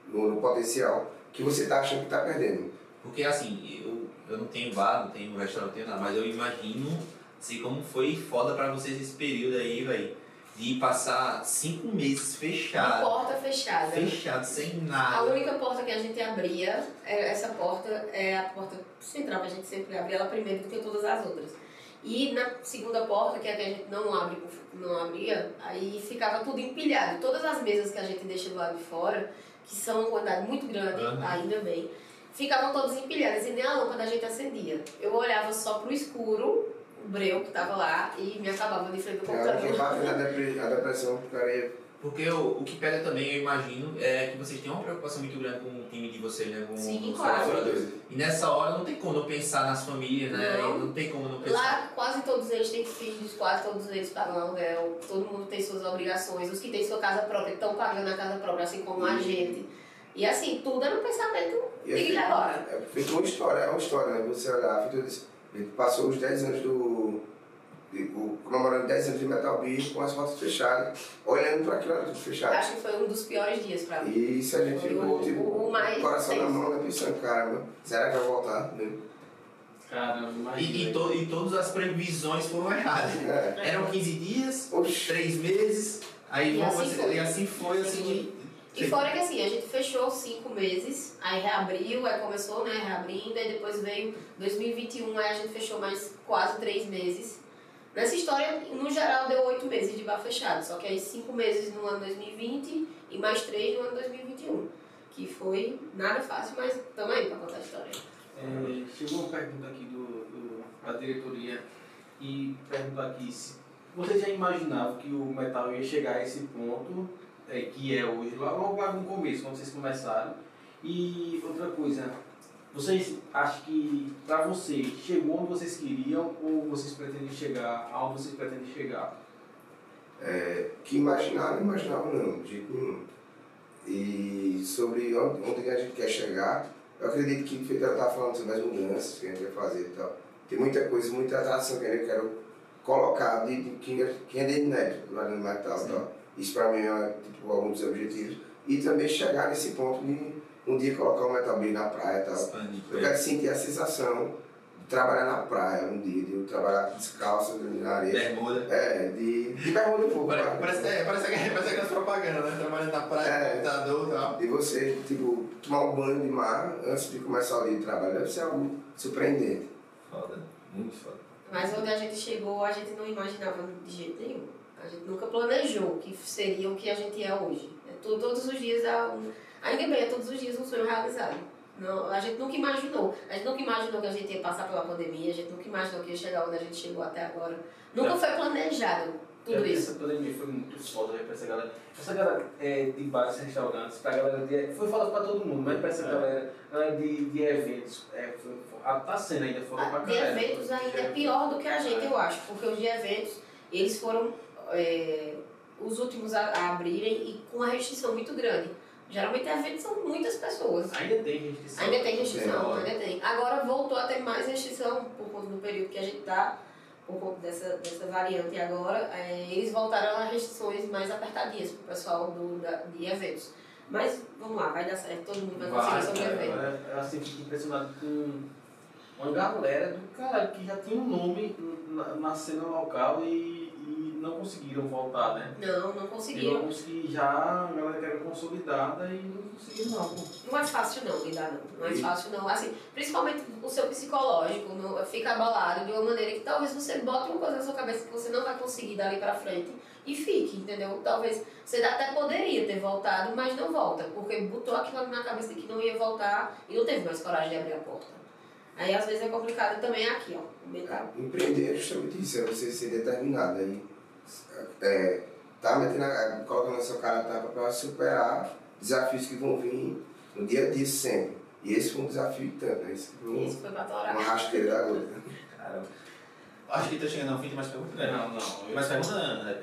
No, no potencial que você tá achando que tá perdendo. Porque assim, eu, eu não tenho bar, não tenho restaurante, não tenho nada, mas eu imagino assim, como foi foda pra vocês esse período aí, velho. De passar cinco meses A fechado, porta fechada. fechado, sem A nada. única porta que a gente abria, é- essa porta é a porta central, que a gente sempre abre ela primeiro do que todas as outras. E na segunda porta, que é a que a gente não, abre, não abria, aí ficava tudo empilhado. Todas as mesas que a gente deixa do lado de fora, que são uma quantidade muito grande, Aham. ainda bem, ficavam todas empilhadas e nem a lâmpada a gente acendia. Eu olhava só pro escuro, breu que tava lá, e me acabava de frente do Cara, que computador. bate na depressão, o cara ia. Porque o, o que pega também, eu imagino, é que vocês têm uma preocupação muito grande com o time de vocês, né? Com Sim, os claro. E nessa hora não tem como não pensar nas famílias, né? Não. Não tem como não pensar. Lá, quase todos eles têm filhos, quase todos eles pagam aluguel, todo mundo tem suas obrigações. Os que têm sua casa própria estão pagando a casa própria, assim como a gente. E assim, tudo é no pensamento E de feito- agora. É feito uma história, é uma história, né? Você olhar, feito isso. Ele passou os 10 anos do. de- o- comemorando 10 anos de Metal Beat com as portas fechadas, olhando para aquilo tudo fechado. Acho que foi um dos piores dias pra mim. E se a gente Foi ficou, o- tipo, o mais coração na mão, né? Pensando, caramba, será que vai voltar? Né? Caramba, imagina. E, e, to- e todas as previsões foram erradas. [LAUGHS] É. Eram 15 dias, Oxi. três meses, aí E vamos assim você- foi. e assim foi, assim. E fora que assim, a gente fechou cinco meses, aí reabriu, aí começou, né, reabrindo, aí depois veio 2021, aí a gente fechou mais quase três meses. Nessa história, no geral, deu oito meses de bar fechado, só que aí cinco meses no ano 2020 e mais três no ano 2021. Que foi nada fácil, mas também pra contar a história. É, chegou uma pergunta aqui do, do- da diretoria e pergunta aqui se você já imaginava que o metal ia chegar a esse ponto é, que é hoje, lá- logo lá no começo, quando vocês começaram. E outra coisa, vocês acham que para vocês chegou onde vocês queriam ou vocês pretendem chegar aonde vocês pretendem chegar? É, que imaginar, não imaginava não, de jeito nenhum. E sobre onde, onde a gente quer chegar, eu acredito que ela estava falando sobre as mudanças que a gente vai fazer e tal. Tem muita coisa, muita atração que eu quero colocar de, de quem, é- é de inédito lá no metal e tal. Isso para mim é tipo, algum dos objetivos. E também chegar nesse ponto de um dia colocar o metal bem na praia e tal. Expandir. Eu quero sentir a sensação de trabalhar na praia um dia, de eu trabalhar descalço na areia. Bermuda. É, de, de bermuda um pouco. Parece, né? parece, é, parece, parece aquelas propagandas, né? Trabalhando na praia, É. computador e tal. E você, tipo, tomar um banho de mar antes de começar o dia de trabalho deve ser algo surpreendente. Foda, muito foda. Mas onde a gente chegou, a gente não imaginava de jeito nenhum. A gente nunca planejou que seria o que a gente é hoje. É to- todos os dias, é um, ainda bem, é todos os dias um sonho realizado. Não, a gente nunca imaginou. A gente nunca imaginou que a gente ia passar pela pandemia, a gente nunca imaginou que ia chegar onde a gente chegou até agora. Nunca É. foi planejado tudo É, isso. Essa pandemia foi muito foda né, pra essa galera. Essa galera é, de bares, restaurantes, pra galera de. Foi foda pra todo mundo, mas pra essa É. galera, galera de, de eventos, é, foi, foi, ah, tá sendo ainda foda pra Ah, De eventos ainda é pior do que a gente, eu acho, porque os de eventos, eles foram é, os últimos a, a abrirem e com uma restrição muito grande. Geralmente eventos são muitas pessoas. Ainda tem restrição. Ainda tem restrição, Tem. ainda tem. Agora voltou a ter mais restrição por conta do período que a gente tá, por conta dessa, dessa variante agora. é, eles voltaram a restrições mais apertadinhas pro pessoal do, da, de eventos. Mas vamos lá, vai dar certo, todo mundo vai Vai, conseguir sobreviver. cara, eu, assim, fico impressionado com uma galera do caralho que já tinha um nome na, na cena local e não conseguiram voltar, né? Não, não conseguiram. alguns que já a galera que era consolidada e não conseguiram não. Não é fácil não lidar não. Não é fácil não. Assim, principalmente o seu psicológico não, fica abalado de uma maneira que talvez você bote uma coisa na sua cabeça que você não vai conseguir dali pra frente e fique, entendeu? Talvez você até poderia ter voltado, mas não volta, porque botou aquilo ali na cabeça que não ia voltar e não teve mais coragem de abrir a porta. Aí às vezes é complicado também aqui, ó. Empreender é justamente isso, é você ser determinado. Aí, é, tá metendo, a- colocando a sua cara a tapa para superar desafios que vão vir no dia a dia sempre. E esse foi um desafio tanto, né? Esse foi um- Isso foi uma torar. rasteira da gota. Caramba. Acho que tá chegando ao fim, tem mais perguntas? né? Não, não. Mais perguntas, né?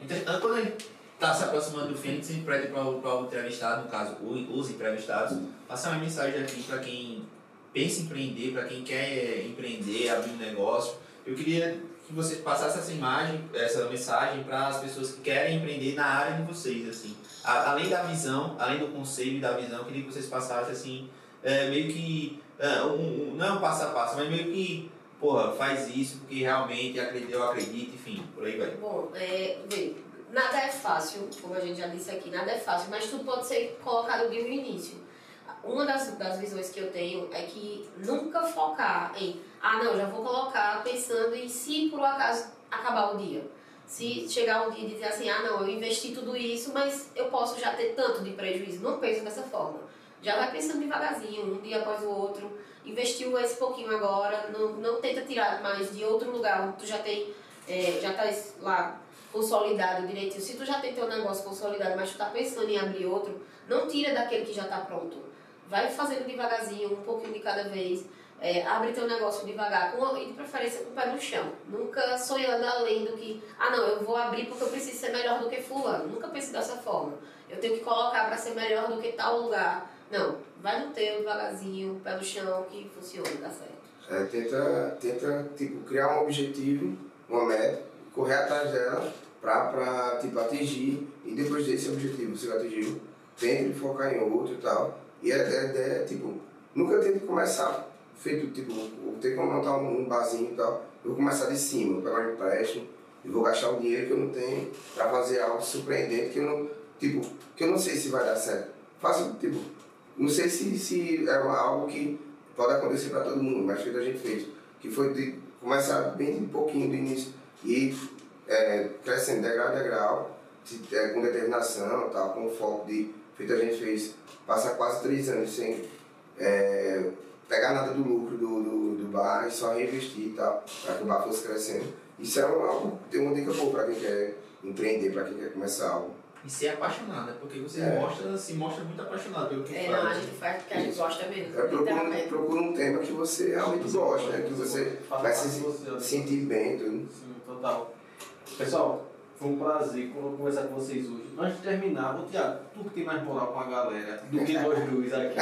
Entretanto, quando a gente tá se aproximando do fim, a gente sempre pede para o, entrevistado, no caso, o- os entrevistados, passar uma mensagem aqui para quem pensa em empreender, para quem quer empreender, abrir um negócio. Eu queria que você passasse essa imagem, essa mensagem para as pessoas que querem empreender na área de vocês, assim. A- além da visão, além do conselho e da visão, queria que vocês passassem, assim, é, meio que, é, um, um- não é um passo a passo, mas meio que, porra, faz isso porque realmente acredito, eu acredito, enfim, por aí vai. Bom, é, vê, nada é fácil, como a gente já disse aqui, nada é fácil, mas tudo pode ser colocado de um início. Uma das, das visões que eu tenho é que nunca focar em, ah não, já vou colocar pensando em se por acaso acabar o dia. Se chegar um dia e dizer assim, ah não, eu investi tudo isso, mas eu posso já ter tanto de prejuízo. Não penso dessa forma. Já vai pensando devagarzinho, um dia após o outro. Investiu esse pouquinho agora, não, não tenta tirar mais de outro lugar tu já tem, é, já tá lá consolidado direitinho. Se tu já tem teu negócio consolidado, mas tu tá pensando em abrir outro, não tira daquele que já tá pronto. Vai fazendo devagarzinho, um pouquinho de cada vez. É, abre teu negócio devagar, com, e de preferência com o pé no chão. Nunca sonhando além do que, ah não, eu vou abrir porque eu preciso ser melhor do que fulano. Nunca pense dessa forma. Eu tenho que colocar para ser melhor do que tal lugar. Não, vai no teu, devagarzinho, pé no chão, que funciona, dá certo. É, tenta, tenta tipo, criar um objetivo, uma meta, correr atrás dela pra, tipo, atingir. E depois desse objetivo você atingiu, tente focar em outro e tal. E a ideia é, tipo, nunca tente começar feito, tipo, vou ter que montar um, barzinho e tal. Eu vou começar de cima, vou pegar um empréstimo e vou gastar um dinheiro que eu não tenho pra fazer algo surpreendente que eu não, tipo, que eu não sei se vai dar certo. Faço, tipo, não sei se, se é algo que pode acontecer para todo mundo, mas o que a gente fez. Que foi de começar bem um pouquinho do início e é, crescendo degrau a degrau, de- é, com determinação, tal, com foco de feito a gente fez, passar quase três anos sem é, pegar nada do lucro do, do, do bar e só reinvestir e tal, para que o bar fosse crescendo. Isso é algo, tem uma dica boa para quem quer empreender, para quem quer começar algo. E ser apaixonado, né? Porque você É. mostra, se mostra muito apaixonado pelo que É, faz. não, a gente faz porque a gente gosta mesmo. É, procura, um, procura um tema que você realmente gosta, né? que você vai se você, né? sentir bem, tudo. Sim, total. Pessoal, foi um prazer con- conversar com vocês hoje. Antes de terminar, ô Tiago, tu que tem mais moral com a galera do que nós dois aqui.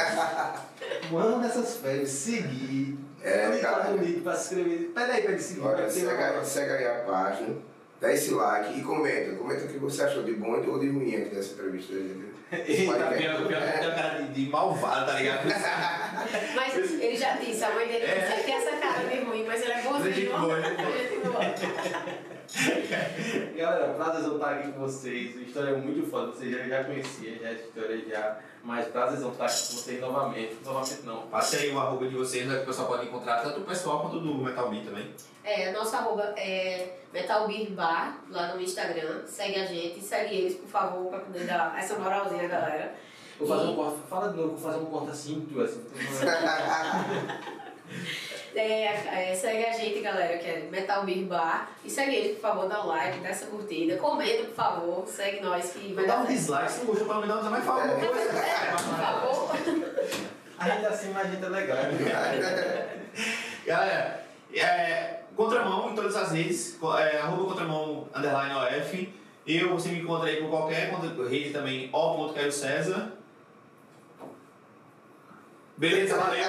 [LAUGHS] Manda essas férias, seguir. É, clica cara. no link pra se inscrever. Pede aí pra ele seguir. Olha, pra segue, segue aí a página, dá esse like e comenta. Comenta o que você achou de bom ou de ruim aqui dessa entrevista. [LAUGHS] Eita, pior, pior um cara de, de malvado, tá ligado? [LAUGHS] Mas ele já disse, a mãe dele É. tem essa cara de ruim, mas ele é bonzinho. Gente boa, gente boa. [LAUGHS] Galera, prazerzão estar aqui com vocês. A história é muito foda, vocês já, já conheciam já essa história já. Mas prazerzão estar aqui com vocês novamente. Novamente não. Passe aí o arroba de vocês, né, que o pessoal pode encontrar tanto o pessoal quanto do Metal Beat também. É, nosso arroba é Metal Beer Bar, lá no Instagram. Segue a gente, segue eles, por favor, pra poder dar essa moralzinha, galera. Vou fazer um corte. Fala de novo, vou fazer um corte assim, tu assim. [LAUGHS] É, é, segue a gente, galera, que é Metal Beer Bar. E segue eles, por favor, dá um like, dá essa curtida. Comenta, por favor. Segue nós que vai dar dar um dislike, se não gostou, pelo menos mais fala alguma coisa. É, por favor. A gente assim, mas a gente é legal. [LAUGHS] Galera, é, Contramão em todas as redes, é, arroba Contramão underline OF. Eu, você me encontra aí por qualquer rede também, o.caio César. Beleza, valeu.